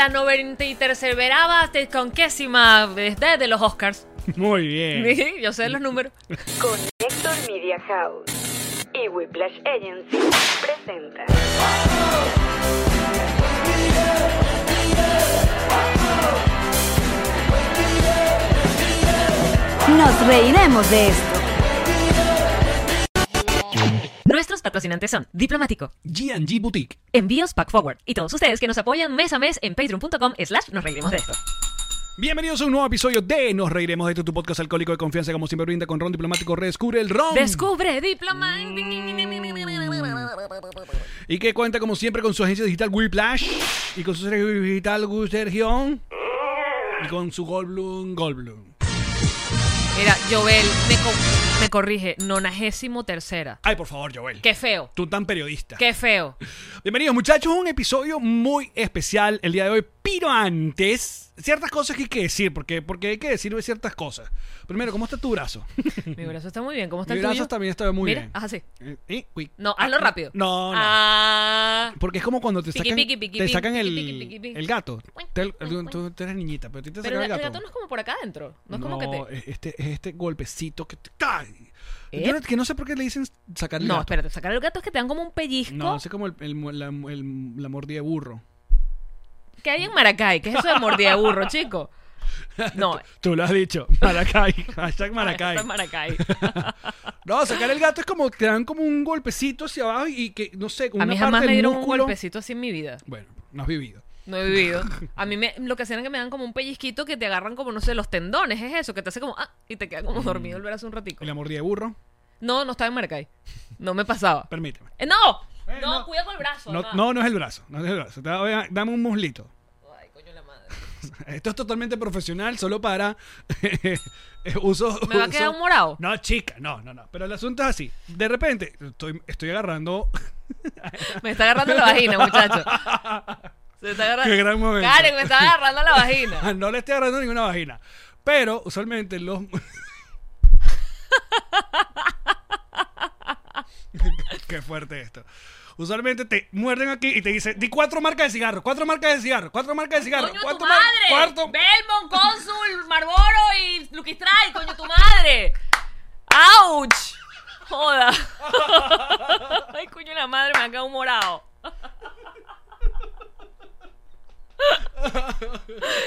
la 93 conquésima desde de los Oscars. Muy bien. Yo sé los números. Connector Media House y Whiplash Agency presenta Nos reiremos de esto. Nuestros patrocinantes son Diplomático, G&G Boutique. Envíos Pack Forward y todos ustedes que nos apoyan mes a mes en patreon.com slash nos reiremos de esto. Bienvenidos a un nuevo episodio de Nos Reiremos de esto, tu podcast alcohólico de confianza, como siempre brinda con Ron Diplomático. Redescubre el Ron. Descubre Diplomático. y que cuenta, como siempre, con su agencia digital Whiplash y con su servicio digital Sergio. Y con su Goldblum, Goldblum. Mira, Joel me, co- me corrige, nonagésimo tercera. Ay, por favor, Joel. Qué feo, Tú tan periodista. qué feo. Bienvenidos, muchachos, un episodio muy especial el día de hoy. Pero antes, ciertas cosas que hay que decir, porque, porque hay que decir ciertas cosas. Primero, ¿cómo está tu brazo? Mi brazo está muy bien, ¿cómo está Mi el tuyo? brazo también está muy Mira, bien. haz así. Eh, eh, uy. No, hazlo Ah, rápido. No, no. Ah. Porque es como cuando te Piqui, sacan, piqui, piqui, te piqui, sacan el, piqui, piqui, piqui. el gato. Te- tú, tú eres niñita, pero a ti te Pero sacan el, el el gato. gato no es como por acá adentro. No es como que te. es este, es este golpecito que te... ¿Eh? Yo no- que no sé por qué le dicen sacar el No, gato. espérate, sacar el gato es que te dan como un pellizco. No, es como el, el- la, el- la mordida de burro. ¿Qué hay en Maracay? ¿Qué es eso de mordida de burro, chico? No. Tú lo has dicho. Maracay. Hashtag Maracay. Maracay. No, sacar el gato es como te dan como un golpecito hacia abajo y que, no sé, con A una mí parte jamás me dieron un golpecito así en mi vida. Bueno, no has vivido. No he vivido. A mí me, lo que hacían es que me dan como un pellizquito que te agarran como, no sé, los tendones. Es eso, que te hace como, ah, y te queda como dormido el brazo un ratico. ¿Y la mordida de burro? No, no estaba en Maracay. No me pasaba. Permíteme. Eh, ¡No! Eh, no, no. cuida con el brazo. No, no, no es el brazo. No es el brazo. Te dame un muslito. Ay, coño la madre. Esto es totalmente profesional, solo para uso. ¿Me va a quedar un morado? No, chica, no, no, no. Pero el asunto es así. De repente, estoy, estoy agarrando. Me está agarrando la vagina, muchacho. Se está agarrando. Qué gran momento. Karen, me está agarrando la vagina. no le estoy agarrando ninguna vagina. Pero usualmente los. Qué fuerte esto. Usualmente te muerden aquí y te dicen, di cuatro marcas de cigarro, cuatro marcas de cigarro, cuatro marcas de cigarro. ¡Coño, tu cuatro mar- madre! cuarto- Belmont, Consul, Marlboro y Lucky Strike, coño, tu madre. ¡Auch! Joda. Ay, coño, la madre me ha quedado un morado.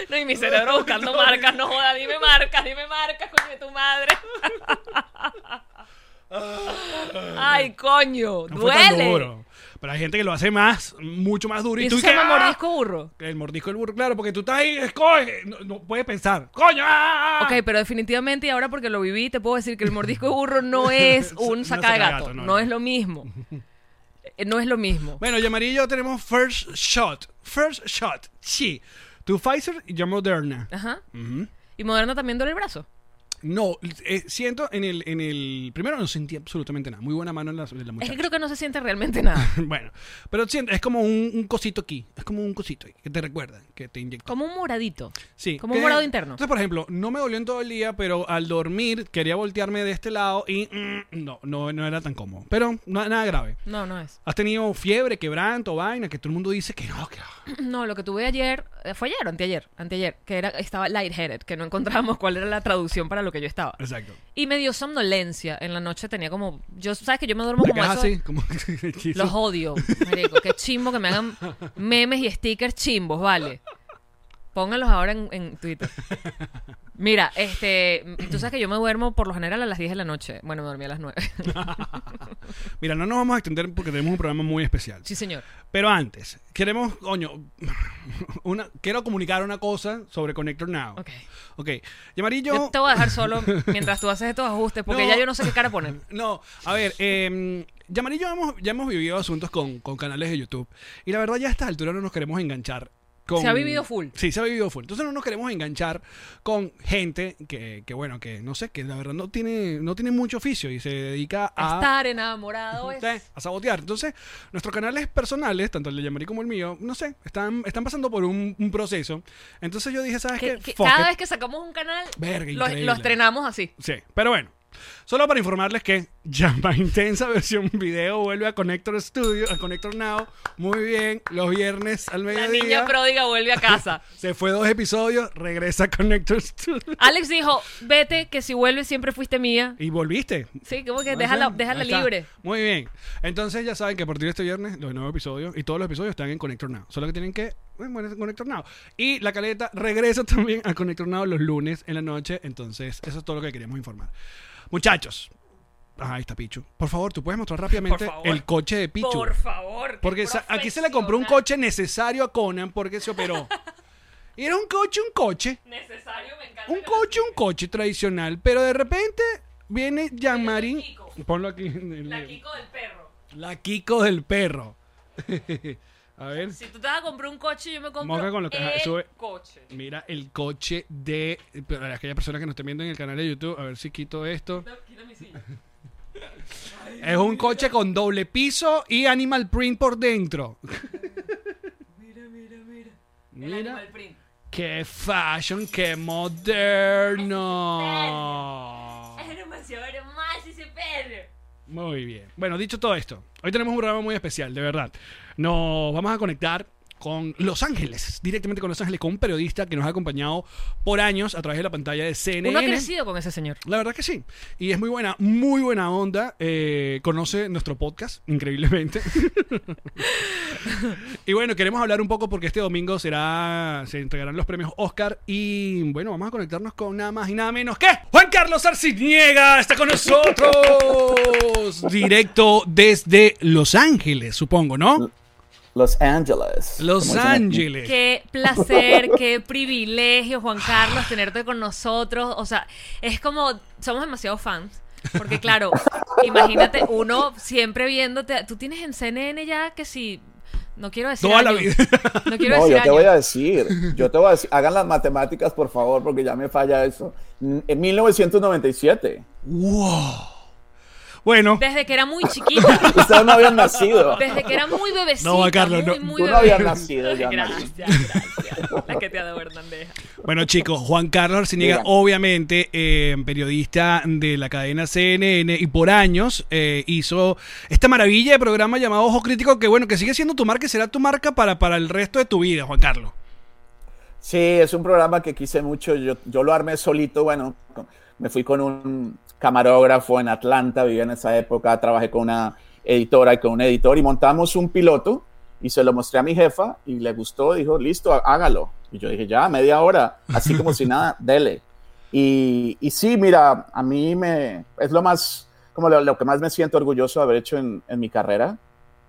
No, y mi cerebro buscando marcas, no joda, dime marcas, dime marcas, coño de tu madre. Ay, coño, No duele. Pero hay gente que lo hace más, mucho más duro. Y, ¿Y tú eso se que, llama ¡ah! mordisco burro? El mordisco del burro, claro, porque tú estás ahí, escoge, no, no puedes pensar. ¡Coño! ¡ah! Ok, pero definitivamente y ahora porque lo viví te puedo decir que el mordisco burro no es un saca de saca de gato, gato, no, es lo mismo. No es lo mismo. Bueno, Yamari y yo tenemos first shot. First shot, sí. Tu Pfizer y yo Moderna. Ajá. Y Moderna también duele el brazo. No, eh, siento en el, en el... Primero no sentí absolutamente nada. Muy buena mano en la, la Es que creo que no se siente realmente nada. bueno, pero siento, es como un, un cosito aquí. Es como un cosito ahí, que te recuerda, que te inyecta. Como un moradito. Sí. Como un morado interno. Entonces, por ejemplo, no me dolió en todo el día, pero al dormir quería voltearme de este lado y mm, no, no, no era tan cómodo. Pero no, nada grave. No, no es. ¿Has tenido fiebre, quebranto, vaina? Que todo el mundo dice que no, que... No, lo que tuve ayer, eh, fue ayer o anteayer, anteayer, que era, estaba lightheaded, que no encontrábamos cuál era la traducción para lo que yo estaba. Exacto. Y me dio somnolencia en la noche, tenía como, yo, sabes que yo me duermo como eso. así, como... Los odio, marico. Qué chimbo que me hagan memes y stickers chimbos, vale. Pónganlos ahora en, en Twitter. Mira, este, tú sabes que yo me duermo por lo general a las 10 de la noche. Bueno, me dormí a las 9. Mira, no nos vamos a extender porque tenemos un programa muy especial. sí, señor. Pero antes, queremos, coño, una, quiero comunicar una cosa sobre Connector Now. Ok. Ok. Yamari y Yo yo... te voy a dejar solo mientras tú haces estos ajustes, porque No. ya yo no sé qué cara poner. No, a ver, eh, Yamari y yo hemos, ya hemos vivido asuntos con, con canales de YouTube. Y la verdad, ya a estas alturas no nos queremos enganchar. Con... Se ha vivido full. Sí, se ha vivido full. Entonces no nos queremos enganchar con gente que, que bueno, que no sé, que la verdad no tiene, no tiene mucho oficio y se dedica a Estar enamorado es... Sí, a sabotear. Entonces, nuestros canales personales, tanto el de Yamari como el mío, no sé, están, están pasando por un, un proceso. Entonces yo dije, ¿sabes Que- qué? que cada it. vez que sacamos un canal, Verga, lo estrenamos así. Sí, pero bueno. Solo para informarles que Llama Intensa versión video vuelve a Connector Studio, a Connector Now. Muy bien, los viernes al La mediodía. niña pródiga vuelve a casa. Se fue dos episodios, regresa a Connector Studio. Alex dijo, vete, que si vuelves siempre fuiste mía. Y volviste. Sí, como que déjala, déjala libre. Muy bien. Entonces ya saben que a partir de este viernes los nuevos episodios y todos los episodios están en Connector Now. Solo que tienen que Now. Y la caleta regresa también a Connector Now los lunes en la noche. Entonces eso es todo lo que queríamos informar. Muchachos. Ajá, ahí está Pichu. Por favor, tú puedes mostrar rápidamente el coche de Pichu. Por favor. Porque aquí se le compró un coche necesario a Conan porque se operó. Y era un coche, un coche. Necesario, me encanta. Un coche, un coche tradicional. Pero de repente viene Jean-Marie. Ponlo aquí. en el- La Kiko del perro. La Kiko del perro. a ver. Si tú te vas a comprar un coche, yo me compro Moca con lo que- ajá, el sube. coche. Mira el coche de. Para aquellas personas que nos estén viendo en el canal de YouTube, a ver si quito esto. Quita- quita mi silla. Es un coche con doble piso y animal print por dentro. Mira, mira, mira. El Mira. animal print. ¡Qué fashion! ¡Qué moderno! Es demasiado hermoso ese perro. Muy bien. Bueno, dicho todo esto, hoy tenemos un programa muy especial, de verdad. Nos vamos a conectar con Los Ángeles, directamente con Los Ángeles, con un periodista que nos ha acompañado por años a través de la pantalla de CNN. Uno ha crecido con ese señor. La verdad que sí. Y es muy buena, muy buena onda. Eh, conoce nuestro podcast, increíblemente. y bueno, queremos hablar un poco porque este domingo será, se entregarán los premios Oscar. Y bueno, vamos a conectarnos con nada más y nada menos que Juan Carlos Arciniega está con nosotros. Directo desde Los Ángeles, supongo, ¿no? Los Ángeles. Los. Ángeles. Qué placer, qué privilegio, Juan Carlos, tenerte con nosotros. O sea, es como, somos demasiado fans. Porque claro, imagínate, uno siempre viéndote, tú tienes en CNN ya que si, no quiero decir Toda la vida. No quiero No, decir yo te voy a decir, yo te voy a decir, hagan las matemáticas por favor, porque ya me falla eso. En 1997. ¡Wow! Bueno, Desde que era muy chiquita, Ustedes no habían nacido. desde que era muy bebecita, No, Juan Carlos, muy, no. muy Tú no habías nacido ya, Gracias, gracias. La que te ha dado Hernandeja. Bueno, chicos, Juan Carlos Arciniega, obviamente eh, periodista de la cadena CNN y por años eh, hizo esta maravilla de programa llamado Ojo Crítico, que bueno, que sigue siendo tu marca y será tu marca para, para el resto de tu vida, Juan Carlos. Sí, es un programa que quise mucho. Yo, yo lo armé solito. Bueno, me fui con un camarógrafo en Atlanta, vivía en esa época, trabajé con una editora y con un editor y montamos un piloto y se lo mostré a mi jefa y le gustó, dijo, listo, há- hágalo. Y yo dije, ya, media hora, así como si nada, dele. Y, y sí, mira, a mí me, es lo más, como lo, lo que más me siento orgulloso de haber hecho en, en mi carrera,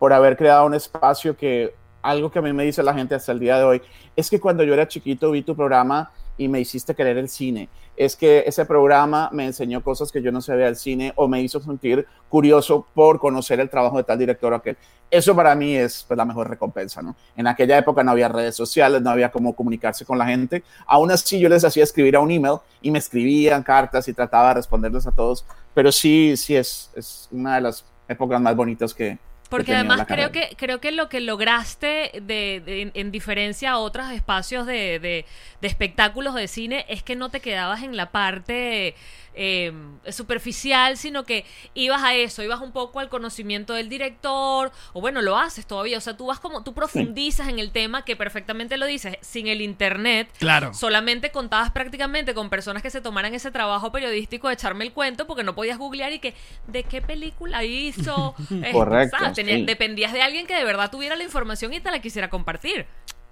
por haber creado un espacio que, algo que a mí me dice la gente hasta el día de hoy, es que cuando yo era chiquito vi tu programa y me hiciste querer el cine. Es que ese programa me enseñó cosas que yo no sabía del cine o me hizo sentir curioso por conocer el trabajo de tal director o aquel. Eso para mí es pues, la mejor recompensa, ¿no? En aquella época no había redes sociales, no había cómo comunicarse con la gente. Aún así yo les hacía escribir a un email y me escribían cartas y trataba de responderles a todos. Pero sí, sí es, es una de las épocas más bonitas que, Porque además creo que, creo que lo que lograste de, de- en, en diferencia a otros espacios de, de- de espectáculos de cine es que no te quedabas en la parte eh, superficial, sino que ibas a eso, ibas un poco al conocimiento del director, o bueno, lo haces todavía, o sea, tú vas como, tú profundizas en el tema que perfectamente lo dices, sin el internet, Claro. solamente contabas prácticamente con personas que se tomaran ese trabajo periodístico de echarme el cuento porque no podías googlear y que de qué película hizo. Correcto, ¿sabes? Tenía- sí. Dependías de alguien que de verdad tuviera la información y te la quisiera compartir.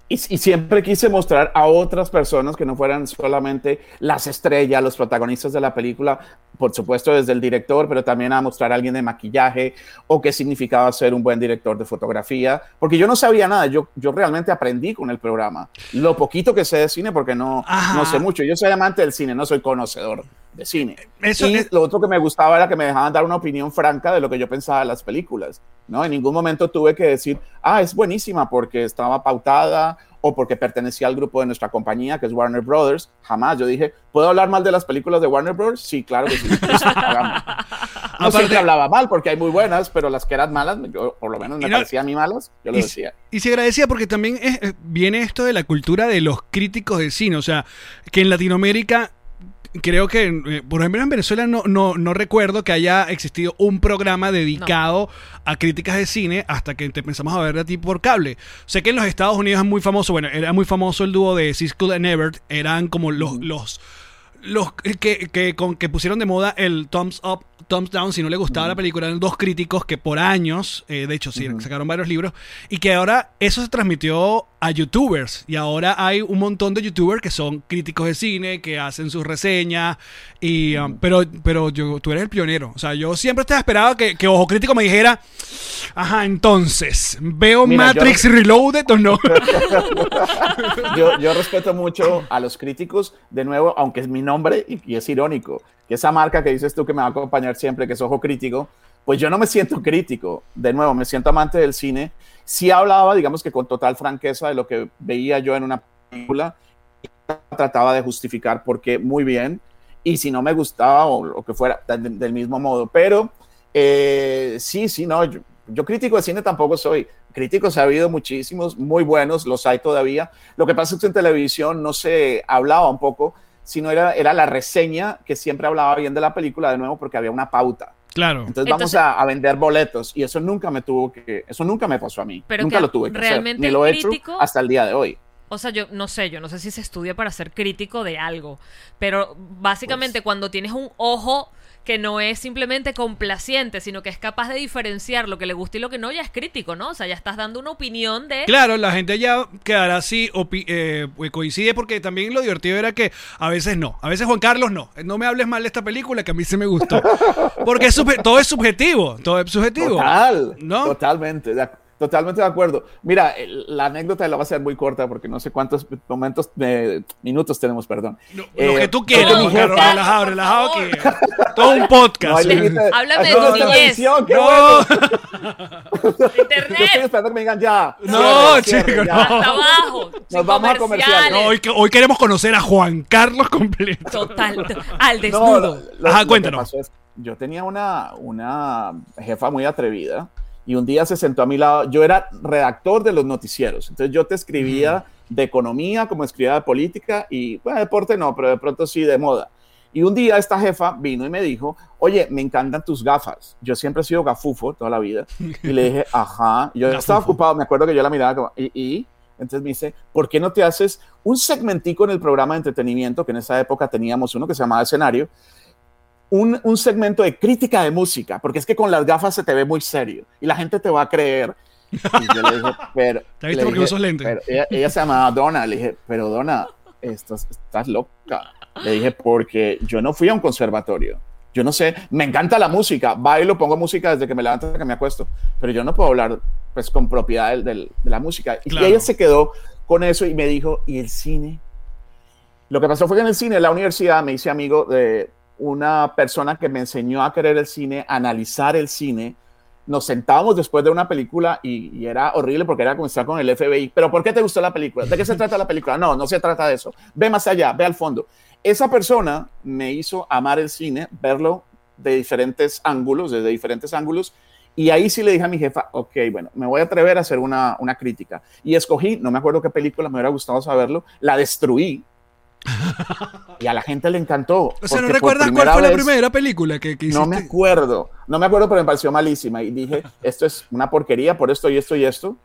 Y, siempre quise mostrar a otras personas que no fueran solamente las estrellas, los protagonistas de la película, por supuesto desde el director, pero también a mostrar a alguien de maquillaje o qué significaba ser un buen director de fotografía, porque yo no sabía nada, yo, yo realmente aprendí con el programa. Lo poquito que sé de cine, porque no, Ajá. no sé mucho, yo soy amante del cine, no soy conocedor de cine. Eso y es- lo otro que me gustaba era que me dejaban dar una opinión franca de lo que yo pensaba de las películas, ¿no? En ningún momento tuve que decir, ah, es buenísima porque estaba pautada o porque pertenecía al grupo de nuestra compañía, que es Warner Brothers. Jamás. Yo dije, ¿puedo hablar mal de las películas de Warner Brothers? Sí, claro que sí. Hagamos. No siempre hablaba mal, porque hay muy buenas, pero las que eran malas, yo- por lo menos me no- parecían a mí malas, yo lo y, decía. y se agradecía porque también es- eh, viene esto de la cultura de los críticos de cine. O sea, que en Latinoamérica creo que, eh, por ejemplo, en Venezuela no, no, no recuerdo que haya existido un programa dedicado a críticas de cine hasta que te pensamos a ver a ti por cable. Sé que en los Estados Unidos es muy famoso, bueno, era muy famoso el dúo de Siskel and Ebert, eran como los... los los que, que, con, que pusieron de moda el thumbs up, thumbs down, si no le gustaba la película, eran dos críticos que por años, eh, de hecho, sí, sacaron varios libros, y que ahora eso se transmitió a youtubers, y ahora hay un montón de youtubers que son críticos de cine, que hacen sus reseñas, y, um, pero, pero yo, tú eres el pionero, o sea, yo siempre estaba esperado que, que Ojo Crítico me dijera, ajá, entonces, ¿veo Mira, yo- Matrix Reloaded o no? yo, yo respeto mucho a los críticos, de nuevo, aunque es mi nombre y, y es irónico, que esa marca que dices tú que me va a acompañar siempre, que es Ojo Crítico, pues yo no me siento crítico, de nuevo, me siento amante del cine. Sí hablaba, digamos que con total franqueza de lo que veía yo en una película, y trataba de justificar por qué muy bien, y si no me gustaba o lo que fuera, de- del mismo modo, pero eh, sí, sí, no, yo, yo crítico de cine tampoco soy. Críticos ha habido muchísimos, muy buenos, los hay todavía. Lo que pasa es que en televisión no se hablaba un poco, sino era, era la reseña que siempre hablaba bien de la película, de nuevo, porque había una pauta. Claro. Entonces, vamos Entonces- a, a vender boletos y eso nunca me tuvo que, eso nunca me pasó a mí. Pero nunca que lo tuve que realmente hacer, ni el lo he hecho crítico- hasta el día de hoy. O sea, yo no sé, yo no sé si se estudia para ser crítico de algo, pero básicamente Pues cuando tienes un ojo que no es simplemente complaciente, sino que es capaz de diferenciar lo que le gusta y lo que no, ya es crítico, ¿no? O sea, ya estás dando una opinión de... Claro, la gente ya quedará así, eh, pues coincide porque también lo divertido era que a veces no, a veces Juan Carlos no, no me hables mal de esta película que a mí se me gustó, porque es todo es subjetivo, todo es subjetivo. Total, ¿No? totalmente, de ac- totalmente de acuerdo. Mira, el- la anécdota la va a ser muy corta porque no sé cuántos momentos, eh, minutos tenemos, perdón. Lo, Eh, lo que tú es quieras, Carlos, jefa- relajado, relajado, que todo un No podcast. límite. Háblame de No, tu no, niñez. No. bueno. Yo estoy Internet, esperando que me digan ya. No, cierre, cierre, chico, ya. no. hasta abajo, sin vamos a comerciales. No, hoy, que- hoy queremos conocer a Juan Carlos completo. Total, to- al No, desnudo. lo- Ajá, cuéntanos. yo tenía una, una jefa muy atrevida y un día se sentó a mi lado. Yo era redactor de los noticieros, entonces yo te escribía de economía, como escribía de política y, bueno, deporte no, pero de pronto sí de moda. Y un día esta jefa vino y me dijo, oye, me encantan tus gafas. Yo siempre he sido gafufo toda la vida. Y le dije, ajá. Yo estaba Gafufo. ocupado, me acuerdo que yo la miraba como, ¿y? y? Entonces me dice, ¿por qué no te haces un segmentico en el programa de entretenimiento, que en esa época teníamos uno que se llamaba Escenario, un, un segmento de crítica de música, porque es que con las gafas se te ve muy serio y la gente te va a creer. Y yo le dije, pero... ¿Te viste porque usas lentes? pero ella, ella se llamaba Donna, le dije, pero Donna, estás, estás loca. Le dije, porque yo no fui a un conservatorio. Yo no sé, me encanta la música, bailo, pongo música desde que me levanto hasta que me acuesto, pero yo no puedo hablar pues con propiedad del- del- de la música. Y Claro. ella se quedó con eso y me dijo, ¿y el cine? Lo que pasó fue que en el cine, en la universidad, me hice amigo de una persona que me enseñó a querer el cine, a analizar el cine. Nos sentábamos después de una película y, y era horrible porque era como estar con el FBI. ¿Pero por qué te gustó la película? ¿De qué se trata la película? No, no se trata de eso. Ve más allá, ve al fondo. Esa persona me hizo amar el cine, verlo de diferentes ángulos, desde diferentes ángulos. Y ahí sí le dije a mi jefa, ok, bueno, me voy a atrever a hacer una, una crítica. Y escogí, no me acuerdo qué película, me hubiera gustado saberlo, la destruí. Y a la gente le encantó. O sea, ¿no recuerdas cuál fue la vez- primera película que, que No me hiciste? acuerdo, no me acuerdo, pero me pareció malísima. Y dije, esto es una porquería por esto y esto y esto.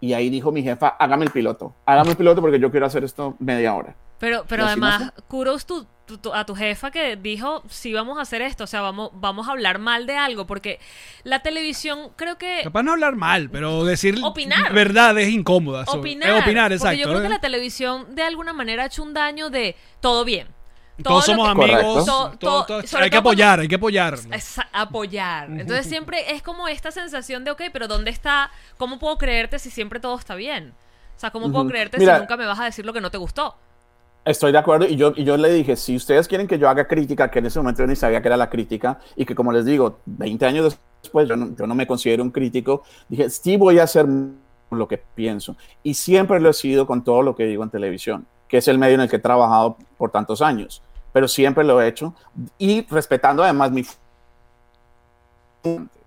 Y ahí dijo mi jefa, hágame el piloto, hágame el piloto porque yo quiero hacer esto media hora. Pero, pero ¿Y así además, kudos tu, tu- tu- a tu jefa que dijo, sí, vamos a hacer esto, o sea, vamos, vamos a hablar mal de algo, porque la televisión creo que... Capaz no hablar mal, pero decir Opinar. verdades incómodas. sobre- Opinar. eh, opinar, Porque exacto. yo creo que ¿eh? la televisión de alguna manera ha hecho un daño de todo bien. todo Todos somos que- amigos. Todo- todo- sobre hay que cuando- apoyar, hay que apoyar. apoyar. Entonces siempre es como esta sensación de, ok, pero ¿dónde está? ¿Cómo puedo creerte si siempre todo está bien? O sea, ¿cómo puedo creerte Mira- si nunca me vas a decir lo que no te gustó? Estoy de acuerdo y yo, y yo le dije, si ustedes quieren que yo haga crítica, que en ese momento yo ni sabía que era la crítica y que como les digo, 20 años después yo no, yo no me considero un crítico, dije, sí voy a hacer lo que pienso. Y siempre lo he sido con todo lo que digo en televisión, que es el medio en el que he trabajado por tantos años, pero siempre lo he hecho y respetando además mi fuente.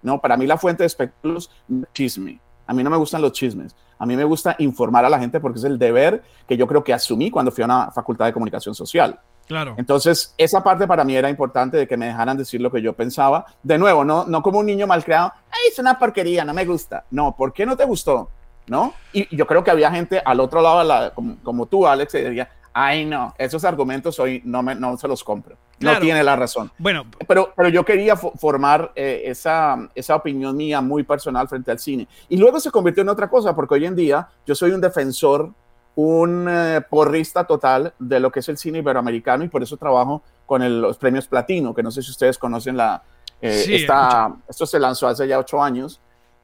No, para mí la fuente de espectáculos es chisme. A mí no me gustan los chismes. A mí me gusta informar a la gente porque es el deber que yo creo que asumí cuando fui a una facultad de comunicación social. Claro. Entonces, esa parte para mí era importante de que me dejaran decir lo que yo pensaba. De nuevo, no, no como un niño malcriado, Ay, es una porquería, no me gusta. No, ¿por qué no te gustó? ¿No? Y yo creo que había gente al otro lado, de la, como, como tú, Alex, que diría, ay, no, esos argumentos hoy no, me, no se los compro. Claro. No tiene la razón. Bueno, Pero, pero yo quería fo- formar eh, esa, esa opinión mía muy personal frente al cine. Y luego se convirtió en otra cosa, porque hoy en día yo soy un defensor, un eh, porrista total de lo que es el cine iberoamericano y por eso trabajo con el- los premios Platino, que no sé si ustedes conocen la... eh, Sí, esta- esto se lanzó hace ya ocho años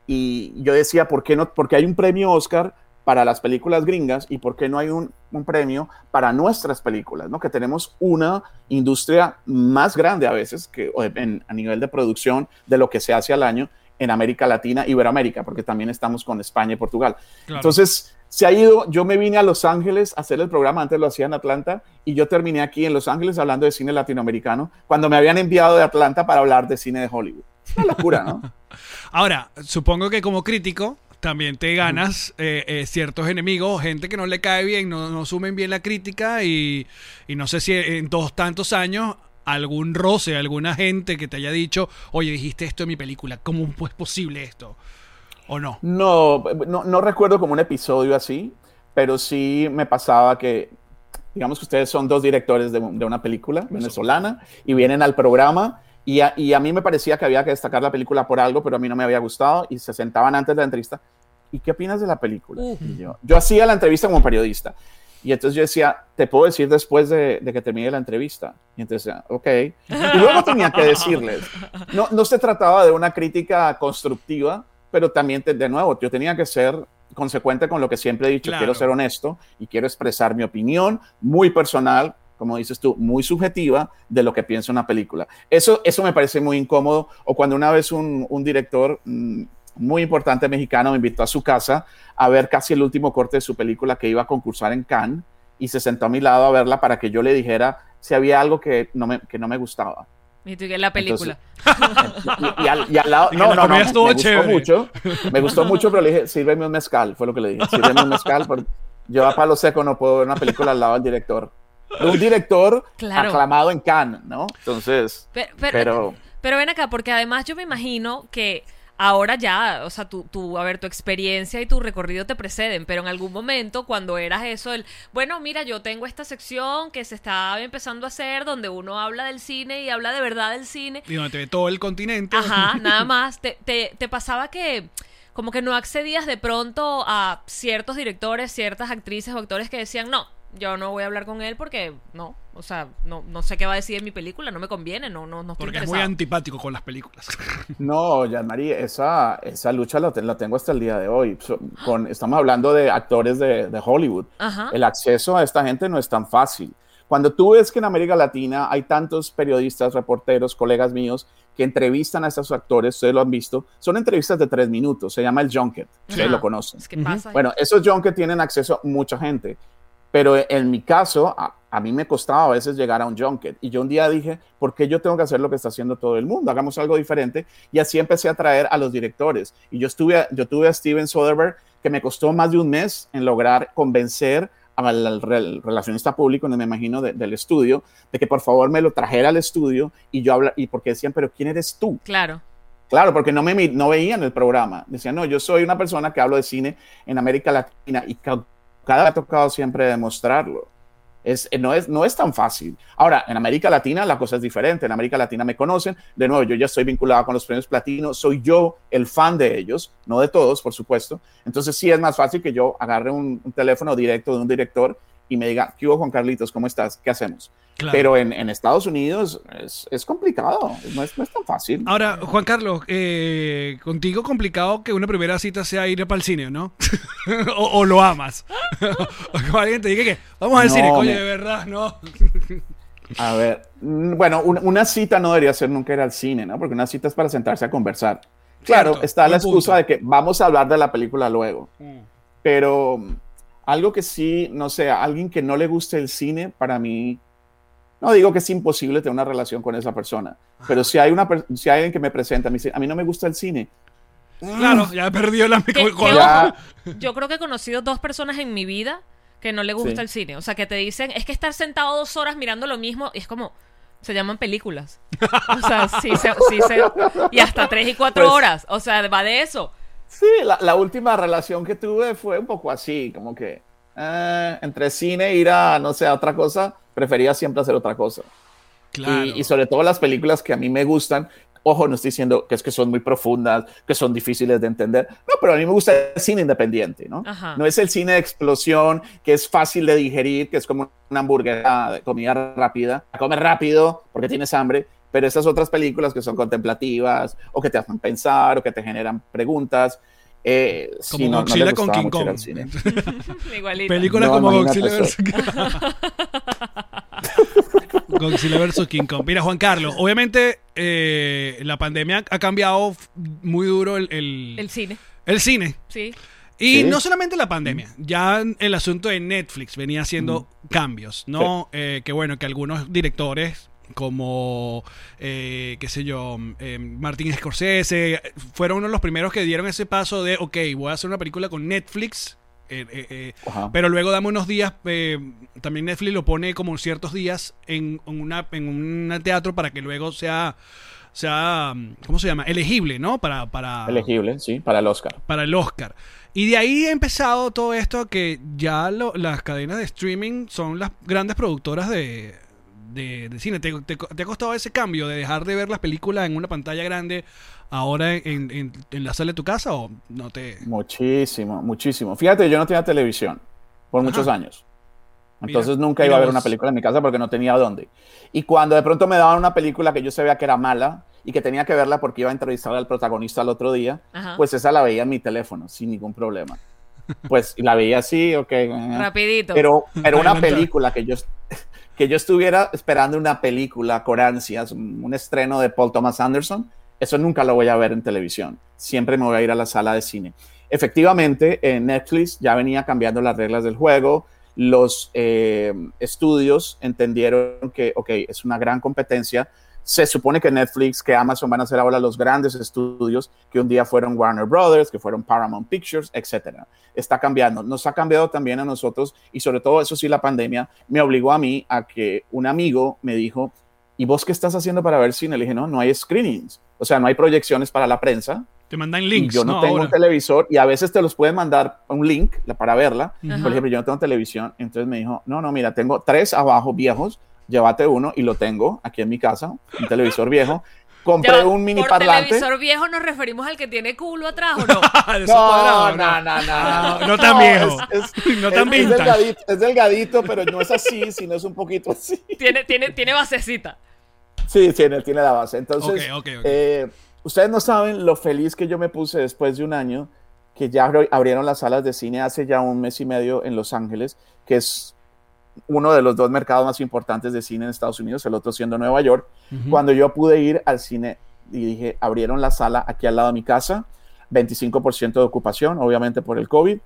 y yo decía, ¿por qué no? Porque hay un premio Oscar para las películas gringas y por qué no hay un, un premio para nuestras películas, ¿no? Que tenemos una industria más grande a veces que en- a nivel de producción de lo que se hace al año en América Latina, Iberoamérica, porque también estamos con España y Portugal. claro. Entonces, se ha ido, yo me vine a Los Ángeles a hacer el programa, antes lo hacía en Atlanta, y yo terminé aquí en Los Ángeles hablando de cine latinoamericano, cuando me habían enviado de Atlanta para hablar de cine de Hollywood. Una locura, ¿no? Ahora, supongo que como crítico también te ganas eh, eh, ciertos enemigos, gente que no le cae bien, no, no sumen bien la crítica y, y no sé si en todos tantos años algún roce, alguna gente que te haya dicho, oye, dijiste esto en mi película, ¿cómo es posible esto? ¿O no? No, no, no recuerdo como un episodio así, pero sí me pasaba que, digamos que ustedes son dos directores de, de una película venezolana y vienen al programa y a, y a mí me parecía que había que destacar la película por algo, pero a mí no me había gustado y se sentaban antes de la entrevista. ¿Y qué opinas de la película? Uh. Yo, yo hacía la entrevista como periodista. Y entonces yo decía, te puedo decir después de, de que termine la entrevista. Y entonces, decía, ok. Y luego tenía que decirles. No, no se trataba de una crítica constructiva, pero también, te- de nuevo, yo tenía que ser consecuente con lo que siempre he dicho. Claro. Quiero ser honesto y quiero expresar mi opinión muy personal, como dices tú, muy subjetiva de lo que pienso una película. Eso, eso me parece muy incómodo. O cuando una vez un, un director mm, muy importante mexicano me invitó a su casa a ver casi el último corte de su película que iba a concursar en Cannes y se sentó a mi lado a verla para que yo le dijera si había algo que no me, que no me gustaba. Y tú, que la película. Y, y al, y al lado, no, no, no, me, gustó chévere. mucho, me gustó mucho, pero le dije, sírveme un mezcal, fue lo que le dije, sírveme un mezcal, porque yo a palo seco no puedo ver una película al lado del director. De Un director Claro. aclamado en Cannes, ¿no? Entonces, Pero, pero, pero... pero ven acá, porque además yo me imagino que ahora ya, o sea, tu, tu, a ver, tu experiencia y tu recorrido te preceden, pero en algún momento cuando eras eso, el, bueno, mira, yo tengo esta sección que se está empezando a hacer donde uno habla del cine y habla de verdad del cine, Y donde te ve todo el continente. Ajá, nada más. Te, te, te pasaba que como que no accedías de pronto a ciertos directores, ciertas actrices o actores que decían, no, yo no voy a hablar con él porque no, o sea, no, no sé qué va a decir en mi película, no me conviene, no, no, no estoy Porque es muy antipático con las películas. No, Jean-Marie, esa, esa lucha la, te- la tengo hasta el día de hoy. Con, estamos hablando de actores de, de Hollywood. Ajá. El acceso a esta gente no es tan fácil. Cuando tú ves que en América Latina hay tantos periodistas, reporteros, colegas míos que entrevistan a estos actores, ustedes lo han visto, son entrevistas de tres minutos, se llama el junket, ustedes Ajá. lo conocen. Es que pasa. Bueno, esos junkets tienen acceso a mucha gente, pero en mi caso, a, a mí me costaba a veces llegar a un junket. Y yo un día dije, ¿por qué yo tengo que hacer lo que está haciendo todo el mundo? Hagamos algo diferente. Y así empecé a traer a los directores. Y yo, estuve, yo tuve a Steven Soderbergh, que me costó más de un mes en lograr convencer al, al rel- relacionista público, no me imagino, de- del estudio, de que por favor me lo trajera al estudio y yo habla, y porque decían, pero ¿quién eres tú? Claro. Claro, porque no me no veían el programa. Decían, no, yo soy una persona que hablo de cine en América Latina y cada ha tocado siempre demostrarlo. Es, eh, no, es, no es tan fácil. Ahora, en América Latina la cosa es diferente. En América Latina me conocen. De nuevo, yo ya estoy vinculado con los premios platino. Soy yo el fan de ellos, no de todos, por supuesto. Entonces sí es más fácil que yo agarre un teléfono directo de un director y me diga, ¿qué hubo Juan Carlitos? ¿Cómo estás? ¿Qué hacemos? Claro. Pero en, en Estados Unidos es, es complicado, no es, no es tan fácil. Ahora, Juan Carlos, eh, contigo complicado que una primera cita sea ir para el cine, ¿no? o, o lo amas. o que alguien te diga que vamos al No, cine, coño, me- de verdad, ¿no? A ver, mm, bueno, un- una cita no debería ser nunca ir al cine, ¿no? Porque una cita es para sentarse a conversar. Claro, Cierto, está la excusa punto. de que vamos a hablar de la película luego. Pero mm, algo que sí, no sé, a alguien que no le guste el cine, para mí, no digo que es imposible tener una relación con esa persona, pero si hay, una, si hay alguien que me presenta, me dice, a mí no me gusta el cine, Claro, ya perdió la Ya. yo creo que he conocido dos personas en mi vida que no le gusta Sí. el cine. O sea, que te dicen, es que estar sentado dos horas mirando lo mismo, y es como, se llaman películas. O sea, sí se, sí se- y hasta tres y cuatro Pues- horas. O sea, va de eso. Sí, la, la última relación que tuve fue un poco así, como que eh, entre cine ir a, no sé, a otra cosa, prefería siempre hacer otra cosa. Claro. Y, y sobre todo las películas que a mí me gustan, ojo, no estoy diciendo que es que son muy profundas, que son difíciles de entender, no, pero a mí me gusta el cine independiente, ¿no? Ajá. No es el cine de explosión, que es fácil de digerir, que es como una hamburguesa de comida rápida, a comer rápido porque tienes hambre, pero esas otras películas que son contemplativas o que te hacen pensar o que te generan preguntas, eh, como no, no Godzilla le con King Kong. cine. No, como Godzilla vs. Godzilla vs. King Kong. Mira, Juan Carlos, obviamente eh, la pandemia ha cambiado muy duro el, el, El cine, el cine. sí. Y Sí. no solamente la pandemia, ya el asunto de Netflix venía haciendo cambios, ¿no? Eh, que bueno, que algunos directores como, eh, qué sé yo, eh, Martin Scorsese, fueron uno de los primeros que dieron ese paso de, ok, voy a hacer una película con Netflix, eh, eh, eh, pero luego dame unos días, también Netflix lo pone como ciertos días en, en una, en un teatro para que luego sea, sea, ¿cómo se llama? Elegible, ¿no? Para, para, Elegible, sí, para el Oscar. para el Oscar. Y de ahí ha empezado todo esto que ya lo- las cadenas de streaming son las grandes productoras de, de, de cine. ¿Te, te, te ha costado ese cambio de dejar de ver las películas en una pantalla grande ahora en, en- en la sala de tu casa o no te... Muchísimo, muchísimo. Fíjate, yo no tenía televisión por muchos años. Entonces Mira, nunca iba a ver vos. una película en mi casa porque no tenía dónde. Y cuando de pronto me daban una película que yo sabía que era mala y que tenía que verla porque iba a entrevistar al protagonista al otro día, Ajá. pues esa la veía en mi teléfono sin ningún problema. Pues la veía así, ok. eh, Rapidito. Pero, pero una película que yo, que yo estuviera esperando una película con ansias, un un estreno de Paul Thomas Anderson, eso nunca lo voy a ver en televisión. Siempre me voy a ir a la sala de cine. Efectivamente, en Netflix ya venía cambiando las reglas del juego. Los eh, estudios entendieron que, ok, es una gran competencia. Se supone que Netflix, que Amazon van a ser ahora los grandes estudios que un día fueron Warner Brothers, que fueron Paramount Pictures, etcétera. Está cambiando. Nos ha cambiado también a nosotros y sobre todo eso sí la pandemia me obligó a mí a que un amigo me dijo, ¿y vos qué estás haciendo para ver cine? Le dije, no, no hay screenings. O sea, no hay proyecciones para la prensa. Te mandan Y links, yo no, ¿no? tengo Ahora. un televisor y a veces te los pueden mandar un link para verla. Por ejemplo, yo no tengo televisión. Entonces me dijo, no, no, mira, tengo tres abajo viejos, llévate uno y lo tengo aquí en mi casa, un televisor viejo. Compré Ya un mini Por parlante. televisor viejo nos referimos al que tiene culo atrás o no. No, no, no, no, No, no tan viejo. Es, es- No tan es- delgadito, es delgadito, pero no es así, sino es un poquito así. tiene, tiene, tiene basecita. Sí, tiene, tiene la base. Entonces, Ok, ok, ok. eh, ustedes no saben lo feliz que yo me puse después de un año que ya abri- abrieron las salas de cine hace ya un mes y medio en Los Ángeles, que es uno de los dos mercados más importantes de cine en Estados Unidos, el otro siendo Nueva York. Cuando yo pude ir al cine y dije, abrieron la sala aquí al lado de mi casa, 25% de ocupación, obviamente por el COVID,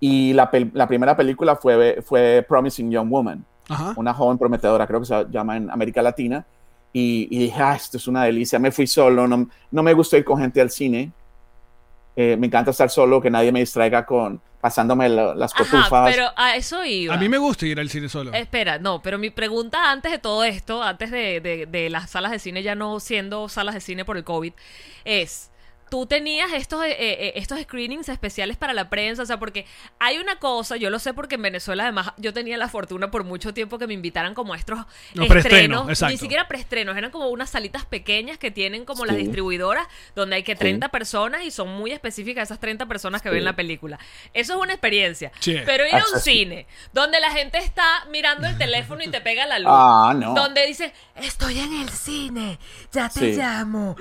y la, primera película fue, fue Promising Young Woman una joven prometedora, creo que se llama en América Latina, y, y dije, ah, esto es una delicia, me fui solo, no, no me gusta ir con gente al cine, Eh, me encanta estar solo, que nadie me distraiga con pasándome la- las Ajá, cotufas. pero a eso iba. A mí me gusta ir al cine solo. Espera, no, pero mi pregunta antes de todo esto, antes de, de- de las salas de cine ya no siendo salas de cine por el COVID, es, tú tenías estos, eh, eh, estos screenings especiales para la prensa, o sea, porque hay una cosa, yo lo sé porque en Venezuela además yo tenía la fortuna por mucho tiempo que me invitaran como a estos No, estrenos, exacto. ni siquiera preestrenos, eran como unas salitas pequeñas que tienen como las distribuidoras, donde hay que 30 personas y son muy específicas esas 30 personas que Sí. ven la película. Eso es una experiencia. Sí. Pero ir a un cine, donde la gente está mirando el teléfono y te pega la luz, Ah, no. donde dice, estoy en el cine, ya te Sí. llamo.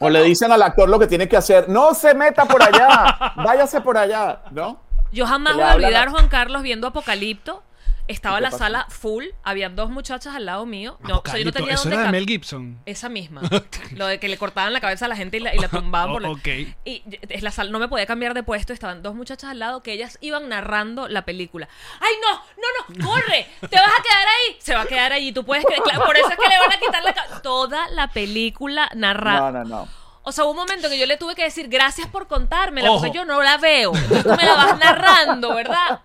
O le dicen al actor lo que tiene que hacer. No se meta por allá. Váyase por allá. ¿No? Yo jamás voy a olvidar, a- Juan Carlos, viendo Apocalipto. Estaba ¿Y qué la sala full, habían dos muchachas al lado mío. No, o sea, yo no tenía Eso dónde era de Mel Gibson. Esa misma. Lo de que le cortaban la cabeza a la gente y la, y la tumbaban por la- Oh, ok. Y es la sala, no me podía cambiar de puesto. Estaban dos muchachas al lado que ellas iban narrando la película. ¡Ay, no! ¡No, no! ¡Corre! ¡Te vas a quedar ahí! Se va a quedar allí. Tú puedes por eso es que le van a quitar la ca- Toda la película narrada. No, no, no. O sea, hubo un momento que yo le tuve que decir gracias por contármela, Ojo. porque yo no la veo. Entonces tú me la vas narrando, ¿verdad?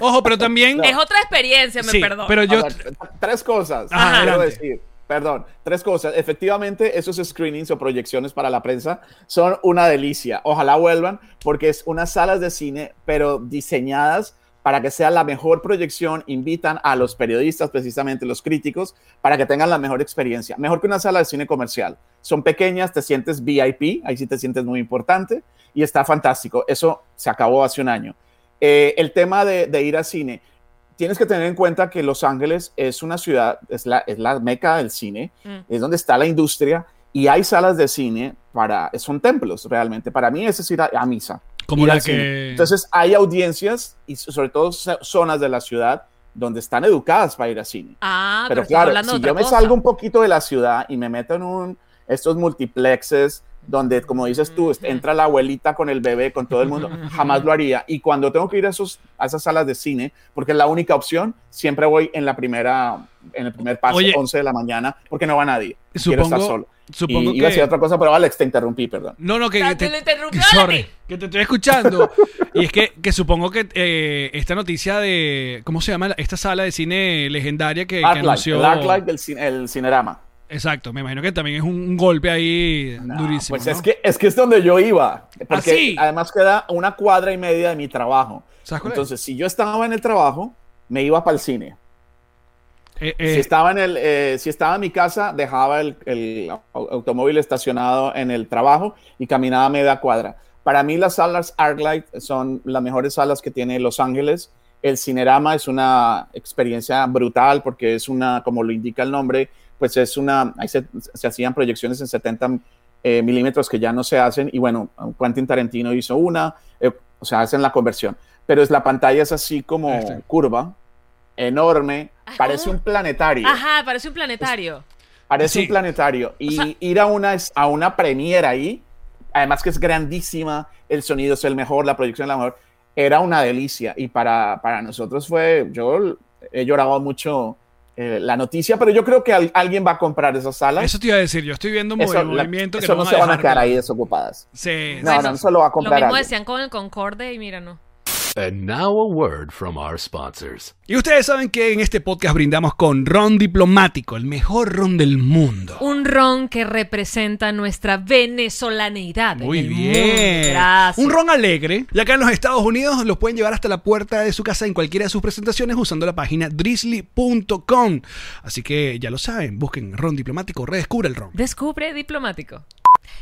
Ojo, pero también. Es otra experiencia, me Sí, perdón. pero yo. ver, tres cosas. Ajá, quiero adelante. decir. Perdón, tres cosas. Efectivamente, esos screenings o proyecciones para la prensa son una delicia. Ojalá vuelvan porque es unas salas de cine, pero diseñadas para que sea la mejor proyección. Invitan a los periodistas, precisamente los críticos, para que tengan la mejor experiencia. Mejor que una sala de cine comercial. Son pequeñas, te sientes VIP, ahí sí te sientes muy importante y está fantástico. Eso se acabó hace un año. Eh, el tema de, de ir al cine tienes que tener en cuenta que Los Ángeles es una ciudad, es la, es la meca del cine, Mm. es donde está la industria y hay salas de cine para, son templos realmente. Para mí es ir a, a misa. Como la que- Entonces hay audiencias y sobre todo zo- zonas de la ciudad donde están educadas para ir al cine. Ah, pero, claro, hablando de si otra yo me salgo un poquito de la ciudad y me meto en un, estos multiplexes donde, como dices tú, entra la abuelita con el bebé, con todo el mundo, jamás lo haría. Y cuando tengo que ir a, esos, a esas salas de cine, porque es la única opción, siempre voy en la primera, en el primer paso, Oye. 11 de la mañana, porque no va nadie. Quiero estar Supongo, solo. supongo y iba a decir que. otra cosa, pero Alex, te interrumpí, perdón. No, no, que, Ah, que te que- a sorry, que te estoy escuchando. y es que, que supongo que eh, esta noticia de. ¿Cómo se llama? Esta sala de cine legendaria que, que Arclight, anunció. el Arclight del cine- el cinerama. Exacto, me imagino que también es un golpe ahí durísimo. Pues ¿no? es, que, es que es donde yo iba. Porque sí? además queda una cuadra y media de mi trabajo. Entonces, si yo estaba en el trabajo, me iba para el cine. Eh, si, eh, estaba en el, eh, si estaba en mi casa, dejaba el, el au- automóvil estacionado en el trabajo y caminaba media cuadra. Para mí las salas Arclight son las mejores salas que tiene Los Ángeles. El Cinerama es una experiencia brutal porque es una, como lo indica el nombre, pues es una, ahí se, se hacían proyecciones en 70 eh, milímetros que ya no se hacen y bueno, Quentin Tarantino hizo una, eh, o sea, hacen la conversión, pero es la pantalla es así como Este. curva, enorme, Ajá. parece un planetario. Ajá, parece un planetario. Parece Sí. un planetario. Y sea- ir a una, a una premiere ahí, además que es grandísima, el sonido es el mejor, la proyección es la mejor, era una delicia. Y para, para nosotros fue, yo he llorado mucho eh, la noticia, pero yo creo que al- alguien va a comprar esas salas. eso te iba a decir, yo estoy viendo un Eso, la- movimiento que eso no, van se van a dejar quedar que- ahí desocupadas. Sí, No, sí. no, no se lo va a Lo comprar mismo alguien. decían con el Concorde y mira, no. And now a word from our sponsors. Y ustedes saben que en este podcast brindamos con Ron Diplomático, el mejor ron del mundo. Un ron que representa nuestra venezolaneidad. en Muy el bien. mundo. Gracias. Un ron alegre. Y acá en los Estados Unidos los pueden llevar hasta la puerta de su casa en cualquiera de sus presentaciones usando la página drizzly.com. Así que ya lo saben, busquen ron diplomático, redescubre el ron. Descubre diplomático.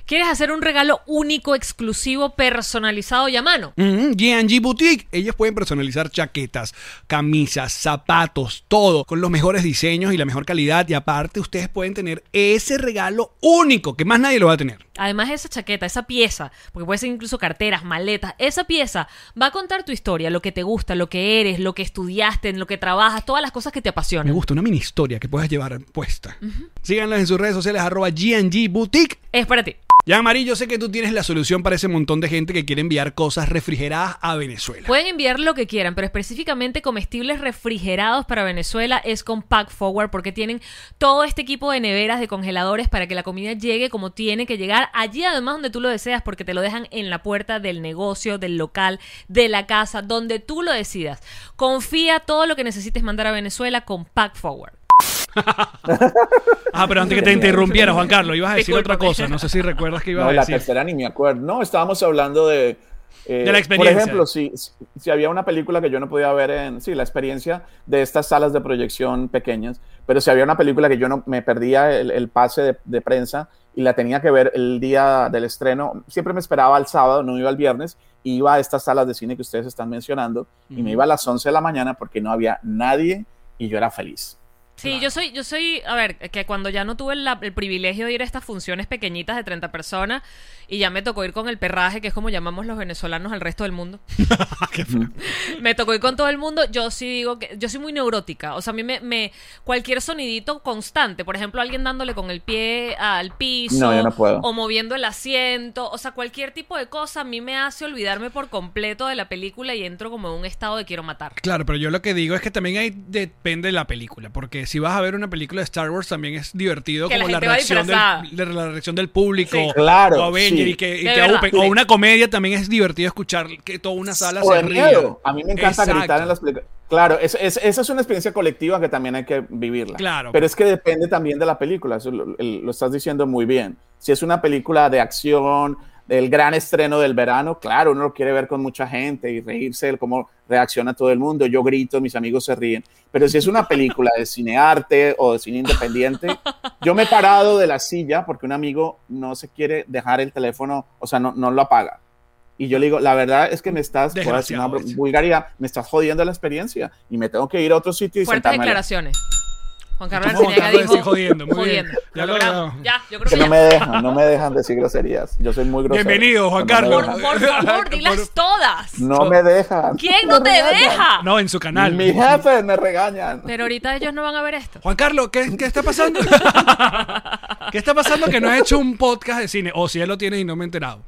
¿Quieres hacer un regalo único, exclusivo, personalizado y a mano? Mm, Boutique. Ellos pueden personalizar chaquetas, camisas, zapatos, todo con los mejores diseños y la mejor calidad. Y aparte, ustedes pueden tener ese regalo único que más nadie lo va a tener. Además, esa chaqueta, esa pieza, porque puede ser incluso carteras, maletas, esa pieza va a contar tu historia, lo que te gusta, lo que eres, lo que estudiaste, en lo que trabajas, todas las cosas que te Me apasionan. gusta una mini historia que puedas llevar puesta. Síganlas en sus redes sociales, arroba G&G Boutique. Es para ti. Ya, Mari, yo sé que tú tienes la solución para ese montón de gente que quiere enviar cosas refrigeradas a Venezuela. Pueden enviar lo que quieran, pero específicamente comestibles refrigerados para Venezuela es con Pack Forward porque tienen todo este equipo de neveras, de congeladores para que la comida llegue como tiene que llegar allí además donde tú lo deseas porque te lo dejan en la puerta del negocio, del local, de la casa, donde tú lo decidas. Confía todo lo que necesites mandar a Venezuela con Pack Forward. Ah, pero antes que te interrumpiera, Juan Carlos, ibas a decir otra cosa. No sé si recuerdas que ibas No, a la decir. tercera ni me acuerdo. No, estábamos hablando de... eh, De la experiencia. Por ejemplo, si, si había una película que yo no podía ver en... Sí, la experiencia de estas salas de proyección pequeñas, pero si había una película que yo no me perdía el, el pase de, de prensa y la tenía que ver el día del estreno, siempre me esperaba al sábado, no iba el viernes, iba a estas salas de cine que ustedes están mencionando y me iba a las 11 de la mañana porque no había nadie y yo era feliz. Sí, yo soy, yo soy, a ver, que cuando ya no tuve la- el privilegio de ir a estas funciones pequeñitas de 30 personas y ya me tocó ir con el perraje, que es como llamamos los venezolanos al resto del mundo. me tocó ir con todo el mundo. Yo sí digo que yo soy muy neurótica. O sea, a mí me, me- cualquier sonidito constante, por ejemplo, alguien dándole con el pie al piso No, yo no puedo. o moviendo el asiento, o sea, cualquier tipo de cosa a mí me hace olvidarme por completo de la película y entro como en un estado de quiero matar. Claro, pero yo lo que digo es que también ahí depende de la película, porque si vas a ver una película de Star Wars también es divertido Que como la, reacción del, de la reacción del público, Sí. Claro, o sí. y que, y De que verdad, open- sí. o una comedia también es divertido escuchar que toda una sala O se ría. A mí me encanta Exacto. gritar en las películas. Claro, es- es- esa es una experiencia colectiva que también hay que vivirla. Claro. Pero es que depende también de la película, eso lo estás diciendo muy bien. Si es una película de acción, del gran estreno del verano, claro, uno lo quiere ver con mucha gente y reírse de cómo reacciona todo el mundo. Yo grito, mis amigos se ríen. Pero si es una película de cinearte o de cine independiente, yo me he parado de la silla porque un amigo no se quiere dejar el teléfono, o sea, no, no lo apaga. Y yo le digo, la verdad es que me estás, una vulgaridad, me estás jodiendo la experiencia y me tengo que ir a otro sitio y Fuertes sentarme. declaraciones. Juan Carlos Carlos dijo jodiendo, muy bien. jodiendo. Ya Lo lo logramos. logramos. Ya, yo creo Que que no ya. me dejan, no me dejan decir groserías. Yo soy muy grosero. Bienvenido, Juan Carlos. Por, favor, dilas Por- todas. No me dejan. ¿Quién no te regañan. deja? No, en su canal. Mi jefe me regañan. Pero ahorita ellos no van a ver esto. Juan Carlos, ¿qué, qué está pasando? ¿Qué está pasando que no has hecho un podcast de cine? O si ya lo tienes y no me he enterado.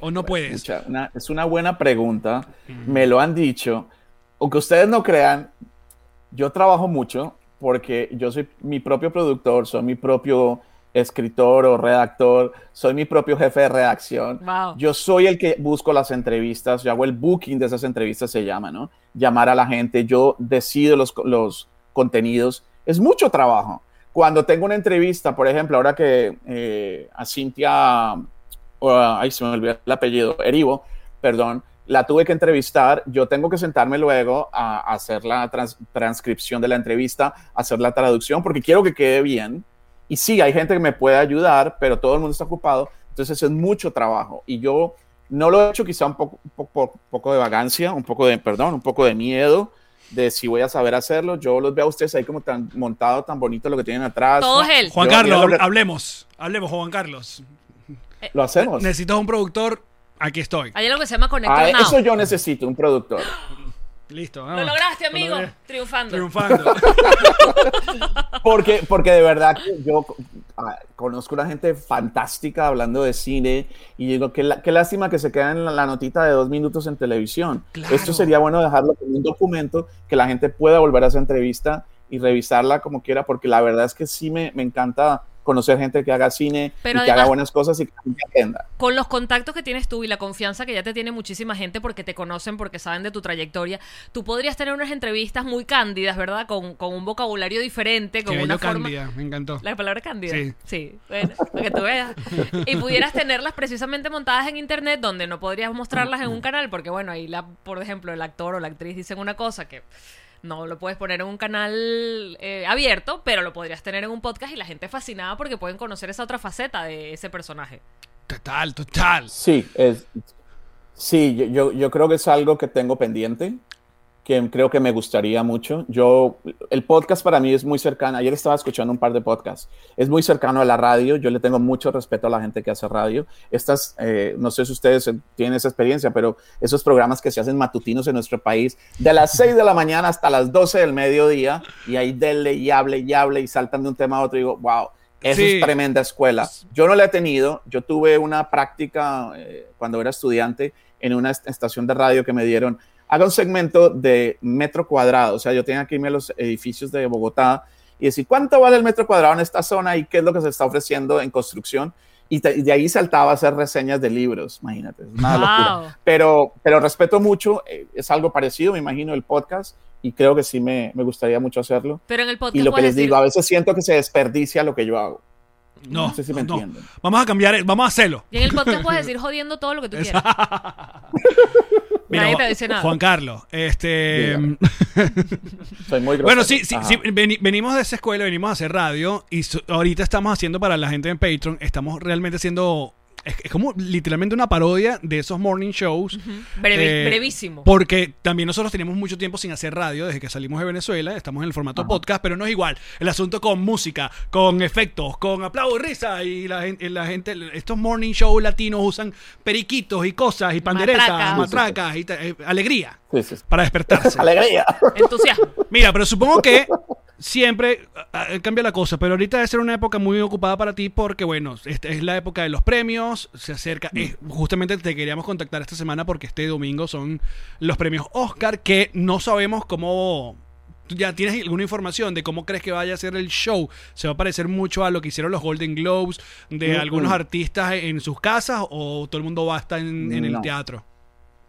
O no puedes. Una- es una buena pregunta. Me lo han dicho. Aunque ustedes no crean, yo trabajo mucho porque yo soy mi propio productor, soy mi propio escritor o redactor, soy mi propio jefe de redacción. Wow. Yo soy el que busco las entrevistas, yo hago el booking de esas entrevistas, se llama, ¿no? Llamar a la gente, yo decido los, los contenidos. Es mucho trabajo. Cuando tengo una entrevista, por ejemplo, ahora que eh, a Cintia, a- ay, se me olvidó el apellido, Erivo, perdón, la tuve que entrevistar, yo tengo que sentarme luego a, a hacer la trans- transcripción de la entrevista, hacer la traducción, porque quiero que quede bien. Y sí, hay gente que me puede ayudar, pero todo el mundo está ocupado, entonces es mucho trabajo. Y yo no lo he hecho quizá un poco, un poco, un poco de vagancia, un poco de, perdón, un poco de miedo de si voy a saber hacerlo. Yo los veo a ustedes ahí como tan montado, tan bonito lo que tienen atrás. Juan Yo- Carlos, que- hablemos. Hablemos, Juan Carlos. Lo hacemos. Necesitas un productor. Aquí estoy. Hay algo que se llama Conector Ah, Now. eso yo necesito, un productor. Listo. Lo vamos. lograste, Lo amigo. logré. Triunfando. Triunfando. Porque, porque de verdad que yo ah, conozco una gente fantástica hablando de cine y digo, qué, la- qué lástima que se queda en la, la notita de dos minutos en televisión. Claro. Esto sería bueno dejarlo como un documento que la gente pueda volver a esa entrevista y revisarla como quiera, porque la verdad es que sí me, me encanta conocer gente que haga cine Pero y que haga buenas cosas y que aprenda. Con los contactos que tienes tú y la confianza que ya te tiene muchísima gente porque te conocen, porque saben de tu trayectoria, tú podrías tener unas entrevistas muy cándidas, ¿verdad? Con, con un vocabulario diferente, con Qué una forma... Cándida. Me encantó. La palabra cándida. Sí. Sí. bueno, para que tú veas. Y pudieras tenerlas precisamente montadas en internet donde no podrías mostrarlas en un canal porque, bueno, ahí, la, por ejemplo, el actor o la actriz dicen una cosa que no lo puedes poner en un canal eh, abierto, pero lo podrías tener en un podcast y la gente fascinada porque pueden conocer esa otra faceta de ese personaje. Total, total. Sí, es, sí yo, yo, yo creo que es algo que tengo pendiente, que creo que me gustaría mucho. Yo, el podcast para mí es muy cercano. Ayer estaba escuchando un par de podcasts. Es muy cercano a la radio. Yo le tengo mucho respeto a la gente que hace radio. Estas, eh, no sé si ustedes tienen esa experiencia, pero esos programas que se hacen matutinos en nuestro país, de las 6 de la mañana hasta las 12 del mediodía, y ahí denle y hable y hable y saltan de un tema a otro, y digo, wow. Eso Sí. es tremenda escuela. Yo no la he tenido. Yo tuve una práctica eh, cuando era estudiante en una est- estación de radio que me dieron. Haga un segmento de metro cuadrado. O sea, yo tenía que irme a los edificios de Bogotá y decir cuánto vale el metro cuadrado en esta zona y qué es lo que se está ofreciendo en construcción. Y, te- y de ahí saltaba a hacer reseñas de libros. Imagínate, es una locura Wow. pero, pero respeto mucho, eh, es algo parecido, me imagino, el podcast, y creo que sí me, me gustaría mucho hacerlo. Pero en el podcast Y lo que les decir- digo, a veces siento que se desperdicia lo que yo hago. No, No sé si me no. entienden. Vamos a cambiar, vamos a hacerlo. Y en el podcast puedes decir jodiendo todo lo que tú quieras. Mira, Nadie te dice nada. Juan Carlos, este. Dígame. Soy muy. Bueno, sí, sí, sí, veni- venimos de esa escuela, venimos a hacer radio y so- ahorita estamos haciendo para la gente en Patreon, estamos realmente haciendo... Es, es como literalmente una parodia de esos morning shows. Breve- Eh, brevísimo. Porque también nosotros tenemos mucho tiempo sin hacer radio desde que salimos de Venezuela. Estamos en el formato podcast, pero no es igual. El asunto con música, con efectos, con aplausos, risa. Y la, la gente, estos morning shows latinos usan periquitos y cosas y panderetas, Matracas. matracas, y eh, alegría Sí, sí, sí. para despertarse. Alegría. Entusiasmo. Mira, pero supongo que siempre ah, ah, cambia la cosa, pero ahorita debe ser una época muy ocupada para ti porque, bueno, esta es la época de los premios, se acerca, eh, justamente te queríamos contactar esta semana porque este domingo son los premios Oscar que no sabemos cómo... ¿Tú ya tienes alguna información de cómo crees que vaya a ser el show? ¿Se va a parecer mucho a lo que hicieron los Golden Globes de Mm, algunos mm. artistas en sus casas o todo el mundo va a estar en, en el No. teatro?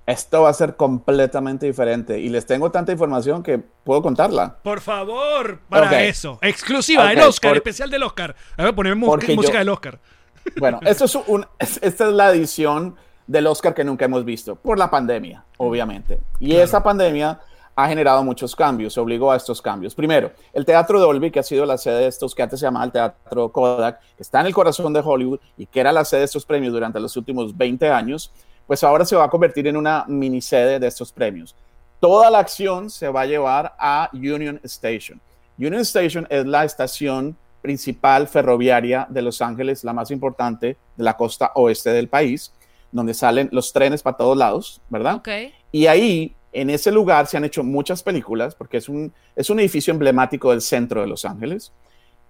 Esto va a ser completamente diferente. Y les tengo tanta información que puedo contarla. Por favor, para eso. Exclusiva, el Ok, Oscar, por- especial del Oscar. A ver, Porque música yo- del Oscar. Bueno, esto es un, es- esta es la edición del Oscar que nunca hemos visto, por la pandemia, obviamente. Y esa pandemia ha generado muchos cambios, se obligó a estos cambios. Primero, el Teatro Dolby, que ha sido la sede de estos, que antes se llamaba el Teatro Kodak, que está en el corazón de Hollywood y que era la sede de estos premios durante los últimos 20 años, pues ahora se va a convertir en una mini sede de estos premios. Toda la acción se va a llevar a Union Station. Union Station es la estación principal ferroviaria de Los Ángeles, la más importante de la costa oeste del país, donde salen los trenes para todos lados, ¿verdad? Ok. Y ahí, en ese lugar, se han hecho muchas películas, porque es un, es un edificio emblemático del centro de Los Ángeles.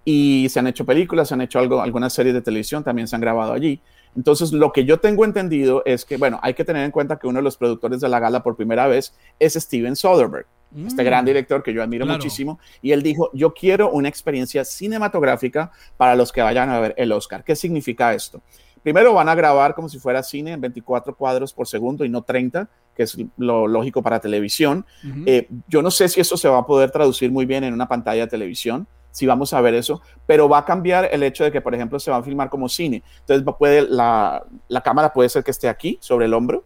Y se han hecho películas, se han hecho algo, algunas series de televisión, también se han grabado allí. Entonces, lo que yo tengo entendido es que, bueno, hay que tener en cuenta que uno de los productores de la gala por primera vez es Steven Soderbergh, este gran director que yo admiro Mm. Claro. muchísimo. Y él dijo, yo quiero una experiencia cinematográfica para los que vayan a ver el Oscar. ¿Qué significa esto? Primero van a grabar como si fuera cine en 24 cuadros por segundo y no 30, que es lo lógico para televisión. Eh, yo no sé si eso se va a poder traducir muy bien en una pantalla de televisión, si vamos a ver eso, pero va a cambiar el hecho de que, por ejemplo, se va a filmar como cine. Entonces, puede, la, la cámara puede ser que esté aquí, sobre el hombro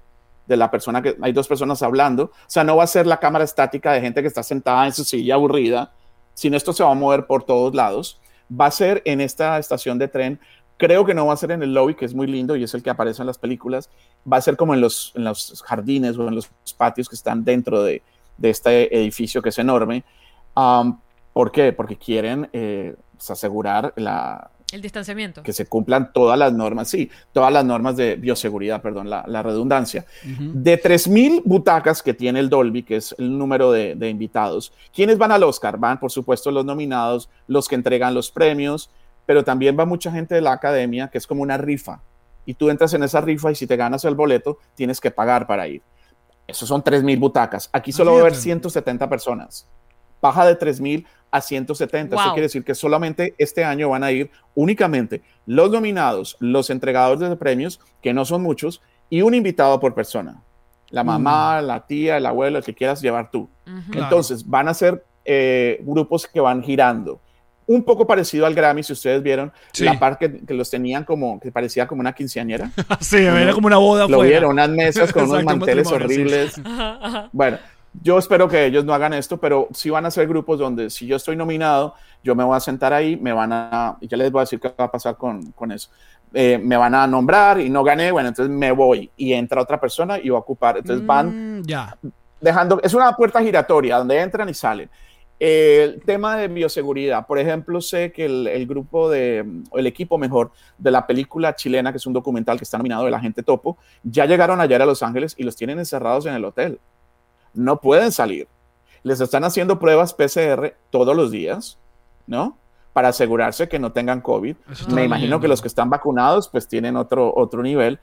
de la persona que hay dos personas hablando. O sea, no va a ser la cámara estática de gente que está sentada en su silla aburrida, sino esto se va a mover por todos lados. Va a ser en esta estación de tren. Creo que no va a ser en el lobby, que es muy lindo y es el que aparece en las películas. Va a ser como en los, en los jardines o en los patios que están dentro de, de este edificio que es enorme. ¿Por qué? Porque quieren eh, pues, asegurar la, El distanciamiento. que se cumplan todas las normas, sí, todas las normas de bioseguridad, perdón, la, la redundancia. Ujú. De 3.000 butacas que tiene el Dolby, que es el número de, de invitados, ¿quiénes van al Oscar? Van, por supuesto, los nominados, los que entregan los premios, pero también va mucha gente de la academia, que es como una rifa. Y tú entras en esa rifa y si te ganas el boleto, tienes que pagar para ir. Esos son 3.000 butacas. Aquí solo va a haber fíjate. 170 personas. Baja de 3.000 a 170. Eso Wow. quiere decir que solamente este año van a ir únicamente los nominados, los entregadores de premios, que no son muchos, y un invitado por persona. La mamá, la tía, el abuelo, el que quieras llevar tú. Ujú. Claro. Entonces, van a ser eh, grupos que van girando. Un poco parecido al Grammy, si ustedes vieron, Sí. la parte que, que los tenían como, que parecía como una quinceañera. sí, era como una boda Lo afuera. vieron, unas mesas con unos Exacto, un manteles sí. horribles. Ajá, ajá. Bueno, yo espero que ellos no hagan esto, pero sí van a ser grupos donde si yo estoy nominado, yo me voy a sentar ahí, me van a, y ya les voy a decir qué va a pasar con, con eso. Eh, me van a nombrar y no gané, bueno, entonces me voy y entra otra persona y va a ocupar. Entonces van Mm, ya. dejando, es una puerta giratoria donde entran y salen. El tema de bioseguridad, por ejemplo, sé que el, el grupo de, el equipo mejor de la película chilena, que es un documental que está nominado de la gente topo, ya llegaron ayer a Los Ángeles y los tienen encerrados en el hotel. No pueden salir. Les están haciendo pruebas PCR todos los días, ¿no? Para asegurarse que no tengan COVID. Me imagino que los que están vacunados pues tienen otro, otro nivel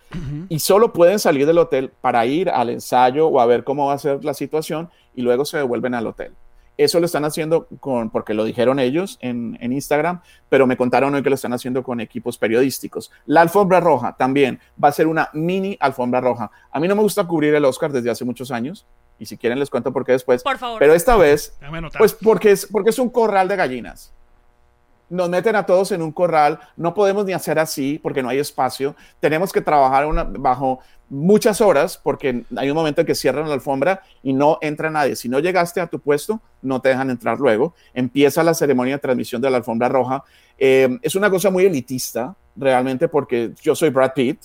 y solo pueden salir del hotel para ir al ensayo o a ver cómo va a ser la situación y luego se devuelven al hotel. Eso lo están haciendo con, porque lo dijeron ellos en, en Instagram, pero me contaron hoy que lo están haciendo con equipos periodísticos. La alfombra roja también va a ser una mini alfombra roja. A mí no me gusta cubrir el Oscar desde hace muchos años, y si quieren les cuento por qué después. Por favor. Pero esta vez, pues porque es, porque es un corral de gallinas. Nos meten a todos en un corral, no podemos ni hacer así porque no hay espacio. Tenemos que trabajar bajo muchas horas porque hay un momento en que cierran la alfombra y no entra nadie. Si no llegaste a tu puesto, no te dejan entrar luego. Empieza la ceremonia de transmisión de la alfombra roja. Eh, es una cosa muy elitista, realmente, porque yo soy Brad Pitt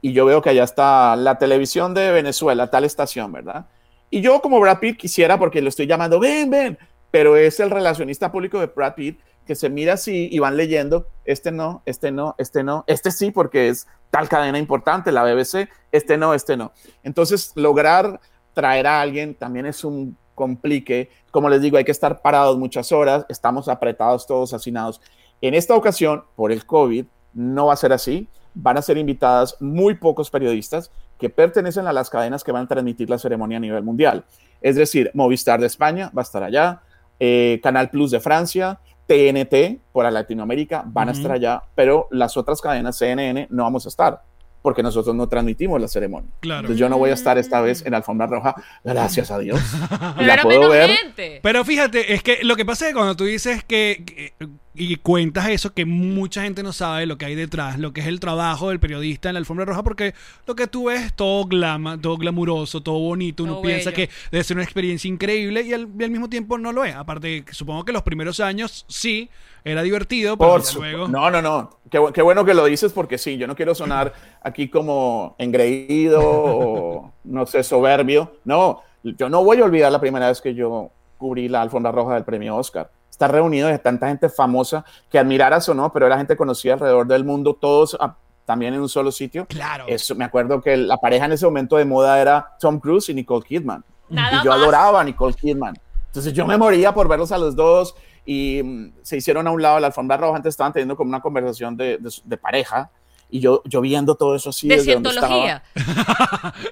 y yo veo que allá está la televisión de Venezuela, tal estación, ¿verdad? Y yo como Brad Pitt quisiera, porque lo estoy llamando, ven, ven, pero es el relacionista público de Brad Pitt que se mira así y van leyendo, este no, este no, este no, este sí porque es tal cadena importante, la BBC, este no, este no. Entonces, lograr traer a alguien también es un complique. Como les digo, hay que estar parados muchas horas, estamos apretados todos, hacinados. En esta ocasión, por el COVID, no va a ser así. Van a ser invitadas muy pocos periodistas que pertenecen a las cadenas que van a transmitir la ceremonia a nivel mundial. Es decir, Movistar de España va a estar allá, eh, Canal Plus de Francia, TNT por Latinoamérica van a estar allá, pero las otras cadenas CNN no vamos a estar porque nosotros no transmitimos la ceremonia. Claro. Entonces yo no voy a estar esta vez en la alfombra roja, gracias a Dios. Pero la era puedo ver. gente. Pero fíjate, es que lo que pasa es que cuando tú dices que, que- y cuentas eso, que mucha gente no sabe lo que hay detrás, lo que es el trabajo del periodista en la alfombra roja, porque lo que tú ves es todo glama, todo glamuroso, todo bonito, uno Todo piensa bello. que debe ser una experiencia increíble y al, y al mismo tiempo no lo es. Aparte, que supongo que los primeros años sí era divertido, pero Por luego... No, no, no. Qué, qué bueno que lo dices porque sí, yo no quiero sonar aquí como engreído o no sé, soberbio. No, yo no voy a olvidar la primera vez que yo cubrí la alfombra roja del premio Oscar. Estar reunido de tanta gente famosa que admiraras o no, pero era gente conocida alrededor del mundo, todos ah, también en un solo sitio. Claro. Eso, me acuerdo que la pareja en ese momento de moda era Tom Cruise y Nicole Kidman. Nada y yo más. adoraba a Nicole Kidman. Entonces yo me moría por verlos a los dos y mm, se hicieron a un lado de la alfombra roja. Antes estaban teniendo como una conversación de, de- de pareja y yo, yo viendo todo eso así. De desde donde estaba. cientología.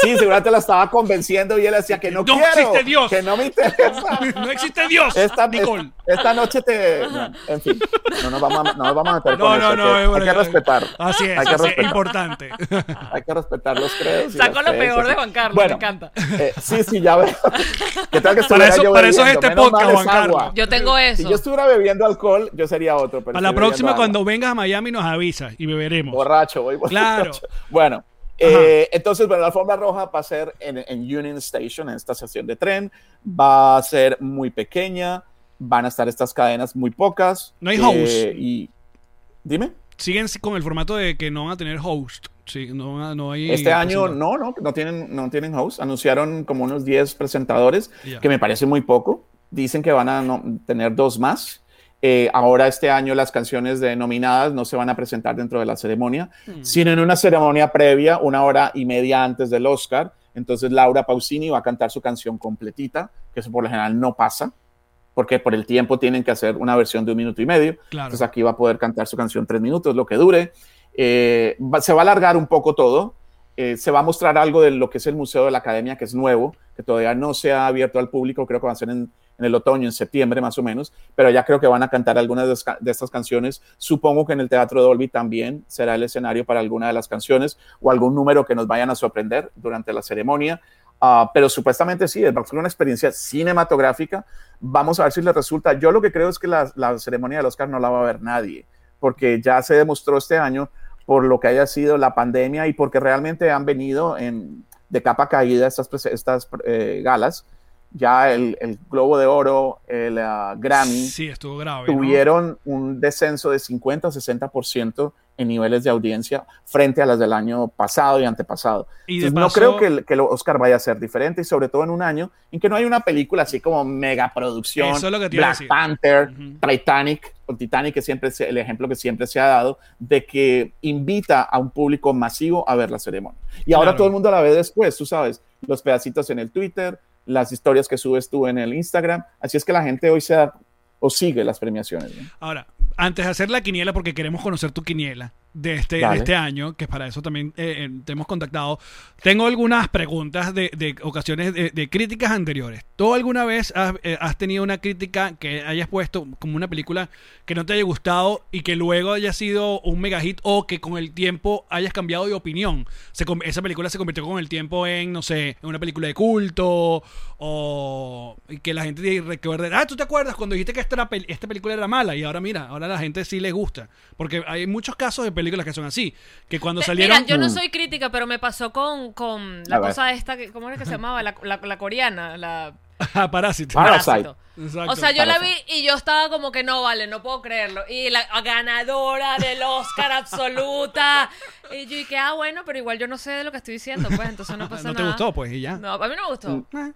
Sí, seguramente la estaba convenciendo y él decía que no, No quiero, existe Dios. que no me interesa. no existe Dios, Esta, Nicole. esta, esta noche te... bueno, en fin, no nos vamos a, no nos vamos a meter No, con no, eso, no, hay que- es hay bueno, que respetar. Así es, Hay que así es, respetar. importante. Hay que respetar los credos. Sacó lo peor de Juan Carlos, Bueno, me encanta. eh, sí, sí, ya veo. ¿Qué tal que Para eso- yo para eso es este Menos podcast, Juan Carlos. Yo tengo Si eso. yo estuviera bebiendo alcohol, yo sería otro. pero Para la próxima, cuando vengas a Miami, nos avisas y beberemos. Borracho, voy borracho. Claro. Bueno, eh, entonces, bueno, la alfombra roja va a ser en, en Union Station, en esta estación de tren. Va a ser muy pequeña. Van a estar estas cadenas muy pocas. No hay eh, host. Y dime. Siguen con el formato de que no van a tener host. Sí, no, no hay Este año no, no, no tienen, no tienen host. Anunciaron como unos 10 presentadores, que me parece muy poco. Dicen que van a no- tener dos más. Eh, ahora este año las canciones de nominadas no se van a presentar dentro de la ceremonia, Hmm. sino en una ceremonia previa, una hora y media antes del Oscar. Entonces Laura Pausini va a cantar su canción completita, que eso por lo general no pasa, porque por el tiempo tienen que hacer una versión de un minuto y medio. Claro. Entonces aquí va a poder cantar su canción tres minutos, lo que dure. Eh, va- se va a alargar un poco todo. Eh, se va a mostrar algo de lo que es el Museo de la Academia, que es nuevo, que todavía no se ha abierto al público, creo que va a ser en, en el otoño, en septiembre más o menos, pero ya creo que van a cantar algunas de, estas canciones. Supongo que en el Teatro Dolby también será el escenario para alguna de las canciones o algún número que nos vayan a sorprender durante la ceremonia. Ah, pero supuestamente sí, va a ser una experiencia cinematográfica. Vamos a ver si les resulta. Yo lo que creo es que la, la ceremonia del Oscar no la va a ver nadie, porque ya se demostró este año por lo que haya sido la pandemia y porque realmente han venido en, de capa caída estas, estas eh, galas. Ya el, el Globo de Oro, el ah, Grammy, Sí, estuvo grave. ¿no? tuvieron un descenso de 50 o 60% en niveles de audiencia frente a las del año pasado y antepasado. Y Entonces, no paso- creo que el, que el Oscar vaya a ser diferente y sobre todo en un año en que no hay una película así como mega producción, Eso es a Black. Panther, Ujú. Titanic, o Titanic que siempre es el ejemplo que siempre se ha dado de que invita a un público masivo a ver la ceremonia. Y ahora Claro. todo el mundo la ve después, tú sabes, los pedacitos en el Twitter, las historias que subes tú en el Instagram, así es que la gente hoy se da o sigue las premiaciones. Ahora, antes de hacer la quiniela, porque queremos conocer tu quiniela, de este, de este año, que para eso también eh, eh, te hemos contactado. Tengo algunas preguntas de, de ocasiones de, de críticas anteriores. ¿Tú alguna vez has, eh, has tenido una crítica que hayas puesto como una película que no te haya gustado y que luego haya sido un mega hit o que con el tiempo hayas cambiado de opinión? Se esa película se convirtió con el tiempo en, no sé, en una película de culto o que la gente te recuerde, ah, ¿tú te acuerdas cuando dijiste que esta, esta película era mala? Y ahora mira, ahora a la gente sí le gusta. Porque hay muchos casos de películas que son así, que cuando salieron... Mira, yo no Mm. soy crítica, pero me pasó con, con la A ver. cosa esta, que, ¿cómo era que se llamaba? La, la- la coreana, la Parásito. Parasite. Exacto. O sea, yo la vi y yo estaba como que no, vale, no puedo creerlo. Y la ganadora del Oscar absoluta. Y yo dije, ah, bueno, pero igual yo no sé de lo que estoy diciendo, pues entonces no pasa no te nada. gustó, pues, y ya. No, a mí no me gustó. Eh.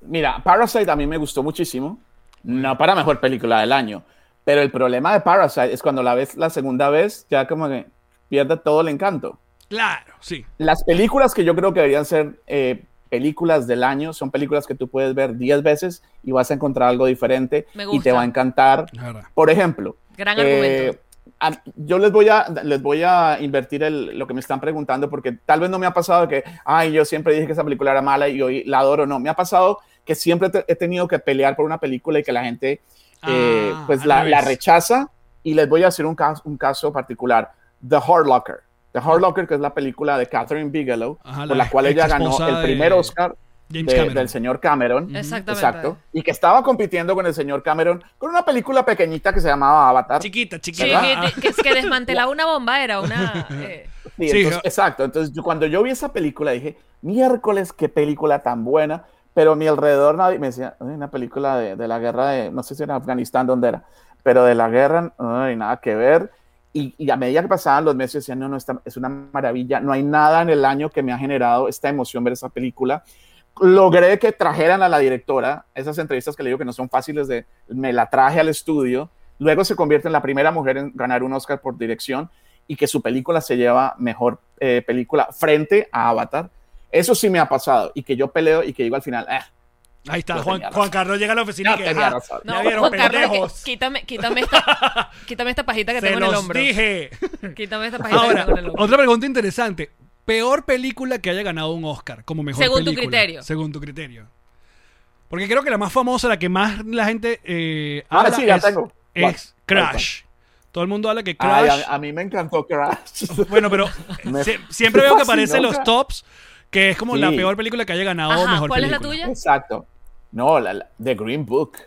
Mira, Parasite a mí me gustó muchísimo. No para mejor película del año. Pero el problema de Parasite es cuando la ves la segunda vez, ya como que pierde todo el encanto. Claro, sí. Las películas que yo creo que deberían ser eh, películas del año son películas que tú puedes ver 10 veces y vas a encontrar algo diferente Me y te va a encantar. Por ejemplo, Gran eh, a- yo les voy a les voy a invertir el- lo que me están preguntando porque tal vez no me ha pasado que ay yo siempre dije que esa película era mala y hoy la adoro no me ha pasado que siempre te- he tenido que pelear por una película y que la gente eh, Ah, pues la, la rechaza y les voy a hacer un caso, un caso particular The Hard Locker The Hard Locker que es la película de Catherine Bigelow Ajá, por la la cual ella ganó el de primer Oscar de- del señor Cameron Exactamente. Exacto. Y que estaba compitiendo con el señor Cameron con una película pequeñita que se llamaba Avatar. Chiquita, Sí, chiquita. que, Ah, que, desmantelaba una bomba, era una... eh, Sí, Sí, entonces- exacto. Entonces, yo, cuando yo vi esa película, dije, miércoles, qué película tan buena. Pero a mi alrededor nadie me decía, "Ay, una película de, de la guerra de, no sé si era Afganistán, dónde era, pero de la guerra, ay, nada que ver. Y, y a medida que pasaban los meses, decían, no, no, esta- es una maravilla. No hay nada en el año que me ha generado esta emoción ver esa película. Logré que trajeran a la directora, esas entrevistas que le digo que no son fáciles de, me la traje al estudio. Luego se convierte en la primera mujer en ganar un Oscar por dirección y que su película se lleva mejor eh, película frente a Avatar. Eso sí me ha pasado y que yo peleo y que digo al final, "Ah, Ahí está, Juan. Carlos llega a la oficina No y que, tenía "Ah, razón". ya No, vieron, Juan Carlos, que- pendejos. quítame, quítame, esta, quítame esta pajita que Se tengo en el hombro. dije. Quítame esta pajita que Ahora, tengo en el hombro. otra pregunta interesante. Peor película que haya ganado un Oscar como mejor Según tu película. criterio. Según tu criterio. Porque creo que la más famosa, la que más la gente eh, Ah, habla sí, ya es, tengo. es. Crash. Todo el mundo habla que Ay, Crash. a, a mí me encantó Crash. Bueno, pero Me- siempre veo que fascinó, aparece en los Crash. tops que es como la peor película que haya ganado Ajá, mejor ¿cuál es la película. tuya? Exacto. No, la, la- The Green Book.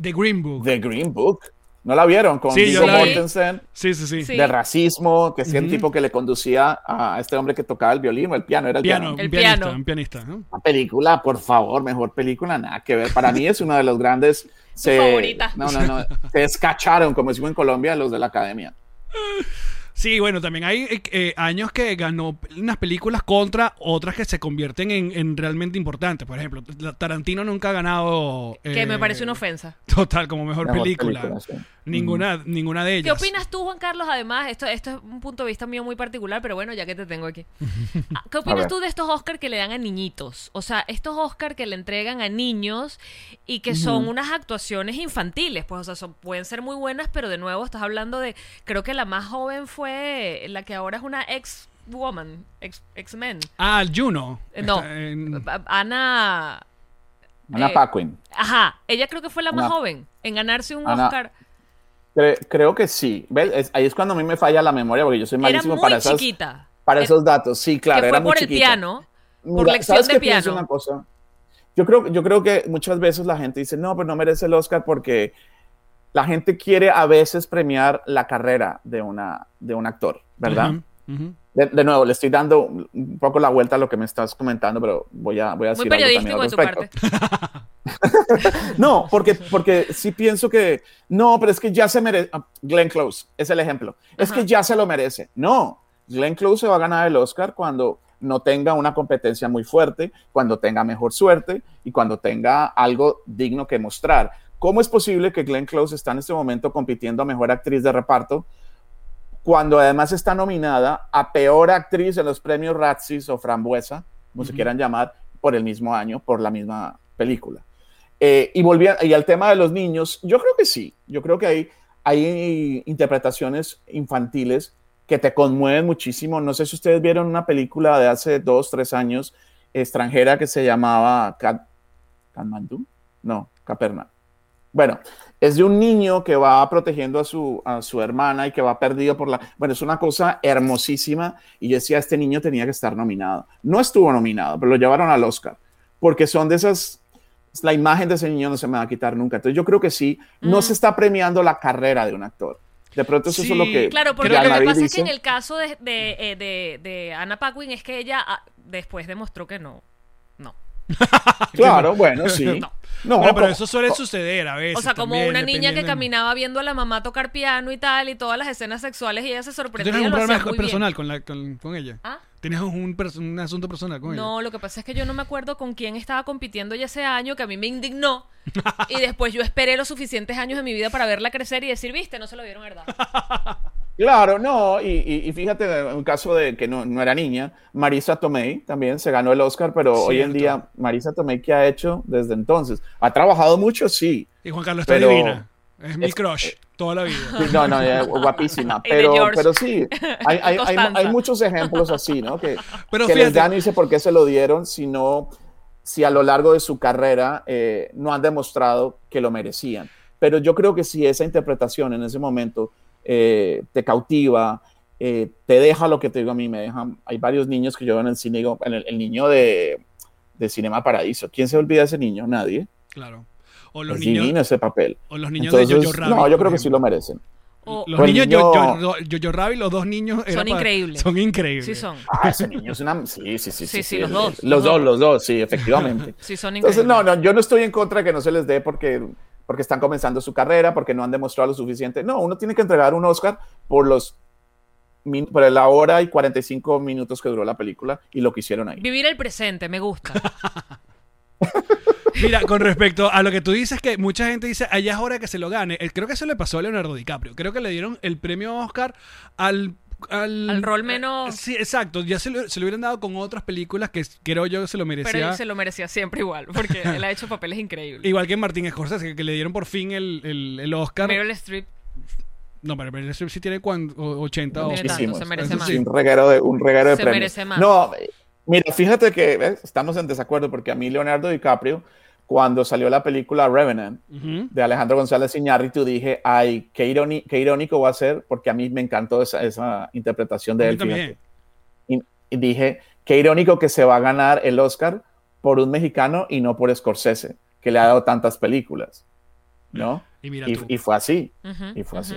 The Green Book. The Green Book. ¿No la vieron? Con Sí, Viggo la vi. Mortensen. Sí, sí, sí. Sí. De racismo, que es el tipo que le conducía a este hombre que tocaba el violín o el piano. Era el Piano, El pianista, piano. un pianista. ¿no? Una película, por favor, mejor película, nada que ver. Para mí es uno de los grandes. Se, favorita. No, no, no. Se descacharon, como decimos en Colombia, los de la academia. Sí, bueno, también hay eh, eh, años que ganó unas películas contra otras que se convierten en, en realmente importantes. Por ejemplo, la- Tarantino nunca ha ganado. Que eh, me parece una ofensa. Total, como mejor, Mejor película. película, sí. Ninguna, ninguna de ¿Qué ellas. opinas tú, Juan Carlos? Además, esto, esto es un punto de vista mío muy particular, pero bueno, ya que te tengo aquí. Ah, ¿Qué opinas tú de estos Oscar que le dan a niñitos? O sea, estos Oscar que le entregan a niños y que son unas actuaciones infantiles, pues, o sea, son- pueden ser muy buenas, pero de nuevo estás hablando de, creo que la más joven fue la que ahora es una ex woman, ex, ex-men. Ah, Juno. Eh, No, en- Ana... Ana eh, Paquin. Ajá, ella creo que fue la más Ana- joven en ganarse un Ana- Oscar. Cre- creo que sí. ¿Ves? Es- ahí es cuando a mí me falla la memoria, porque yo soy Era malísimo muy para, esas, chiquita. para Era- esos datos. Sí, claro, que era fue muy por el chiquita. piano, por Mira, lección ¿sabes de qué piano. una cosa? Yo creo, yo creo que muchas veces la gente dice, no, pues no merece el Oscar porque la gente quiere a veces premiar la carrera de, una, de un actor, ¿verdad? De, de nuevo, le estoy dando un poco la vuelta a lo que me estás comentando, pero voy a, voy a Muy decir algo también periodístico al de tu respecto. parte. No, porque, porque sí pienso que, no, pero es que ya se merece, ah, Glenn Close es el ejemplo, es que ya se lo merece. No, Glenn Close se va a ganar el Oscar cuando no tenga una competencia muy fuerte, cuando tenga mejor suerte y cuando tenga algo digno que mostrar. ¿Cómo es posible que Glenn Close está en este momento compitiendo a mejor actriz de reparto cuando además está nominada a peor actriz en los premios Razzies o Frambuesa, como se quieran llamar, por el mismo año, por la misma película? Eh, y, volví a- y al tema de los niños, yo creo que sí, yo creo que hay, hay interpretaciones infantiles que te conmueven muchísimo. No sé si ustedes vieron una película de hace dos, tres años extranjera que se llamaba Kat- Katmandú, no, Caperna. Bueno, es de un niño que va protegiendo a su, a su hermana y que va perdido por la... Bueno, es una cosa hermosísima y yo decía, este niño tenía que estar nominado. No estuvo nominado, pero lo llevaron al Oscar, porque son de esas... La imagen de ese niño no se me va a quitar nunca. Entonces yo creo que sí, no Mm. se está premiando la carrera de un actor. De pronto eso, Sí, es lo que... Claro, porque lo que pasa es que dice. en el caso de, de, eh, de- de Anna Paquin es que ella ah, después demostró que no. No. Claro, bueno, sí. No. No, Bueno, pero eso suele suceder a veces. O sea, como también, una niña que caminaba viendo a la mamá tocar piano y tal, y todas las escenas sexuales, y ella se ¿Tú sorprendía. ¿Tienes un lo problema bien. personal con, la, con, con ella? ¿Ah? ¿Tienes un, asunto personal con ella? No, lo que pasa es que yo no me acuerdo con quién estaba compitiendo ya ese año, que a mí me indignó. y después yo esperé los suficientes años de mi vida para verla crecer y decir, viste, no se lo dieron verdad. Claro, no, y, y- y fíjate, en un caso de que no, no era niña, Marisa Tomei también se ganó el Oscar, pero hoy en día, Marisa Tomei, ¿qué ha hecho desde entonces? ¿Ha trabajado mucho? Sí. Y Juan Carlos está divina. Es mi es- crush toda la vida. No, no, eh, guapísima. Pero, pero sí, hay, hay- hay- hay muchos ejemplos así, ¿no? Que, Pero que les dan y dice por qué se lo dieron, sino si a lo largo de su carrera eh, no han demostrado que lo merecían. Pero yo creo que si esa interpretación en ese momento eh, te cautiva, eh, te deja lo que te digo a mí, me dejan, hay varios niños que yo veo en el cine, digo, en el, el niño de, de Cinema Paradiso, ¿quién se olvida de ese niño? Nadie. Claro. O los es niños, divino ese papel. o los niños Entonces, de Jojo Rabbit. no, yo creo que sí lo merecen. O- Los el niños niño- Jojo Jojo Rabbit, los dos niños. Son para- increíbles. Son increíbles. sí son. Ah, ese niño es una... Sí, sí, sí. Sí, sí, los dos, Los, los dos, dos. los dos, sí, efectivamente. Sí son increíbles. Entonces, no, no, yo no estoy en contra de que no se les dé porque, porque están comenzando su carrera, porque no han demostrado lo suficiente. No, uno tiene que entregar un Oscar por los por la hora y 45 minutos que duró la película y lo que hicieron ahí. Vivir el presente, me gusta. Mira, con respecto a lo que tú dices, que mucha gente dice, allá es hora que se lo gane. Eh, Creo que eso le pasó a Leonardo DiCaprio. Creo que le dieron el premio Oscar al. Al, Al rol menos- Sí, exacto. Ya se lo, se lo hubieran dado con otras películas que creo yo que se lo merecía. Pero él se lo merecía siempre igual, porque él ha hecho papeles increíbles. Igual que Martín Scorsese, que, que le dieron por fin el, el, el Oscar. Meryl Streep No, pero Meryl Streep sí tiene cuan- o- 80 No o se merece más. sí. Un reguero de, un reguero de Se premios. merece más. No, eh, mira, fíjate que ¿ves? estamos en desacuerdo porque a mí Leonardo DiCaprio, cuando salió la película Revenant, de Alejandro González Iñárritu, dije, ay, qué, ironi- qué irónico va a ser, porque a mí me encantó esa, esa interpretación de él. Y, y dije, qué irónico que se va a ganar el Oscar por un mexicano y no por Scorsese, que le ha dado tantas películas, ¿no? Y mira Y, tú. y fue así, y fue así.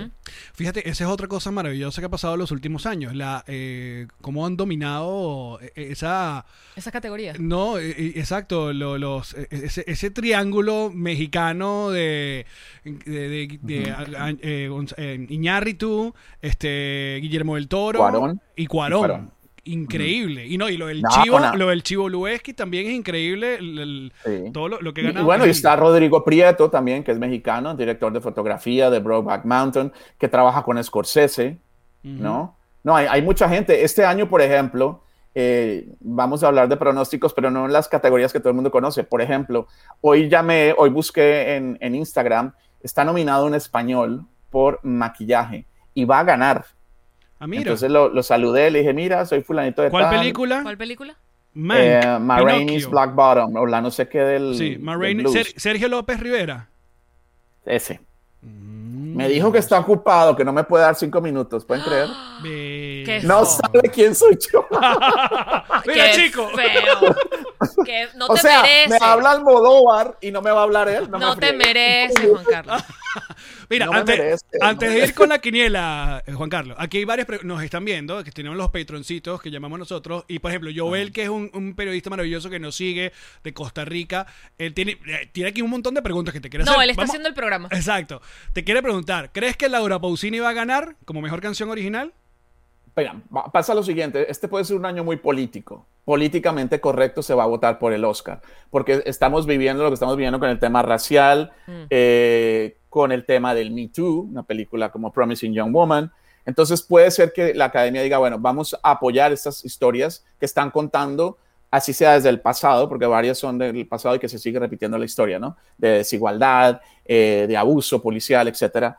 Fíjate, esa es otra cosa maravillosa que ha pasado en los últimos años. La, eh, cómo han dominado eh, esa... Esa categoría. No, eh, eh, exacto, lo- los, eh, ese, ese triángulo mexicano de, de, de- de, a- a- eh, Gonz- eh, Iñárritu, este, Guillermo del Toro Cuarón. y Cuarón. Y Cuarón. Increíble. Y no, y lo del No, Chivo, lo del Chivo Lueski también es increíble. el- el- Sí. todo lo, lo que gana. Y bueno, y está Rodrigo Prieto también, que es mexicano, director de fotografía de Brokeback Mountain, que trabaja con Scorsese, ¿no? No, hay, hay mucha gente. Este año, por ejemplo, eh, vamos a hablar de pronósticos, pero no en las categorías que todo el mundo conoce. Por ejemplo, hoy llamé, hoy busqué en, en Instagram, está nominado un español por maquillaje y va a ganar. Ah, mira. Entonces lo, lo saludé, le dije, mira, soy fulanito de ¿Cuál tal, película? ¿Cuál película? Mank, Eh. Black Bottom, o la no sé qué del. Sí, Ma del Rainey- blues. Ser- Sergio López Rivera. Ese. Mm. Me dijo que está ocupado, que no me puede dar cinco minutos, ¿pueden creer? Qué No feo. sabe quién soy yo. Mira, chico. feo. Que no o te sea, merece. me habla Almodóvar y no me va a hablar él. No, no me te mereces, Juan Carlos. Mira, No antes, merece, de ir con la quiniela, eh, Juan Carlos, aquí hay varios, nos están viendo, que tenemos los patroncitos que llamamos nosotros, y por ejemplo, Joel, que es un, un periodista maravilloso que nos sigue de Costa Rica, él tiene, eh, tiene aquí un montón de preguntas que te quiere hacer. No, él está Vamos- haciendo el programa. Exacto. Te quiere preguntar, ¿crees que Laura Pausini va a ganar como mejor canción original? Espera, pasa lo siguiente, este puede ser un año muy político. Políticamente correcto se va a votar por el Oscar, porque estamos viviendo lo que estamos viviendo con el tema racial, eh, con el tema del Me Too, una película como Promising Young Woman. Entonces puede ser que la academia diga, bueno, vamos a apoyar estas historias que están contando, así sea desde el pasado, porque varias son del pasado y que se sigue repitiendo la historia, ¿no? De desigualdad, eh, de abuso policial, etcétera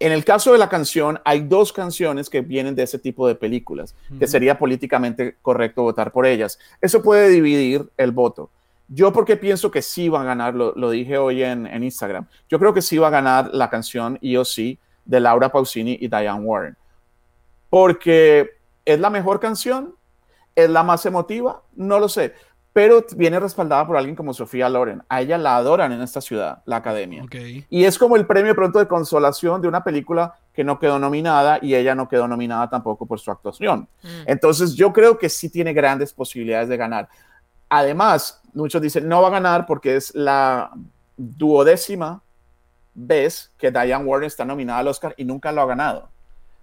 En el caso de la canción, hay dos canciones que vienen de ese tipo de películas, que sería políticamente correcto votar por ellas. Eso puede dividir el voto. Yo porque pienso que sí va a ganar, lo, lo dije hoy en, en Instagram, yo creo que sí va a ganar la canción EOC de Laura Pausini y Diane Warren. Porque es la mejor canción, es la más emotiva, no lo sé, pero viene respaldada por alguien como Sofía Loren. A ella la adoran en esta ciudad, la academia. Y es como el premio pronto de consolación de una película que no quedó nominada y ella no quedó nominada tampoco por su actuación. Mm. Entonces yo creo que sí tiene grandes posibilidades de ganar. Además, muchos dicen no va a ganar porque es la duodécima vez que Diane Warren está nominada al Oscar y nunca lo ha ganado.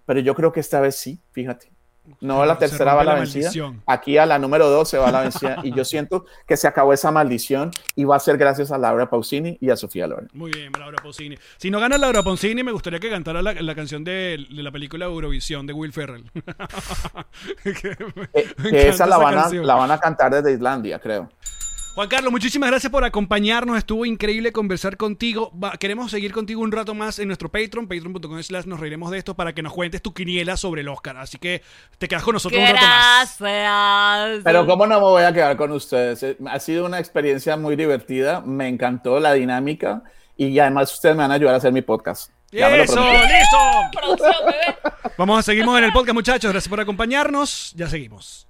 Pero yo creo que esta vez sí, fíjate. No a la tercera va rompe la la vencida. maldición. Aquí a la número dos se va la vencida. y yo siento que se acabó esa maldición y va a ser gracias a Laura Pausini y a Sofía Loren. Muy bien, Laura Pausini. Si no gana Laura Pausini, me gustaría que cantara la, la canción de, de la película Eurovisión de Will Ferrell. Que me- Eh, me esa la van, a, la van a cantar desde Islandia, creo. Juan Carlos, muchísimas gracias por acompañarnos. Estuvo increíble conversar contigo. Va- queremos seguir contigo un rato más en nuestro Patreon, patreon.com slash nos reiremos de esto para que nos cuentes tu quiniela sobre el Oscar. Así que te quedas con nosotros un rato más. Gracias. Pero cómo no me voy a quedar con ustedes. Eh, Ha sido una experiencia muy divertida. Me encantó la dinámica y además ustedes me van a ayudar a hacer mi podcast. Ya. ¡Listo! Vamos a seguimos en el podcast, muchachos. Gracias por acompañarnos. Ya seguimos.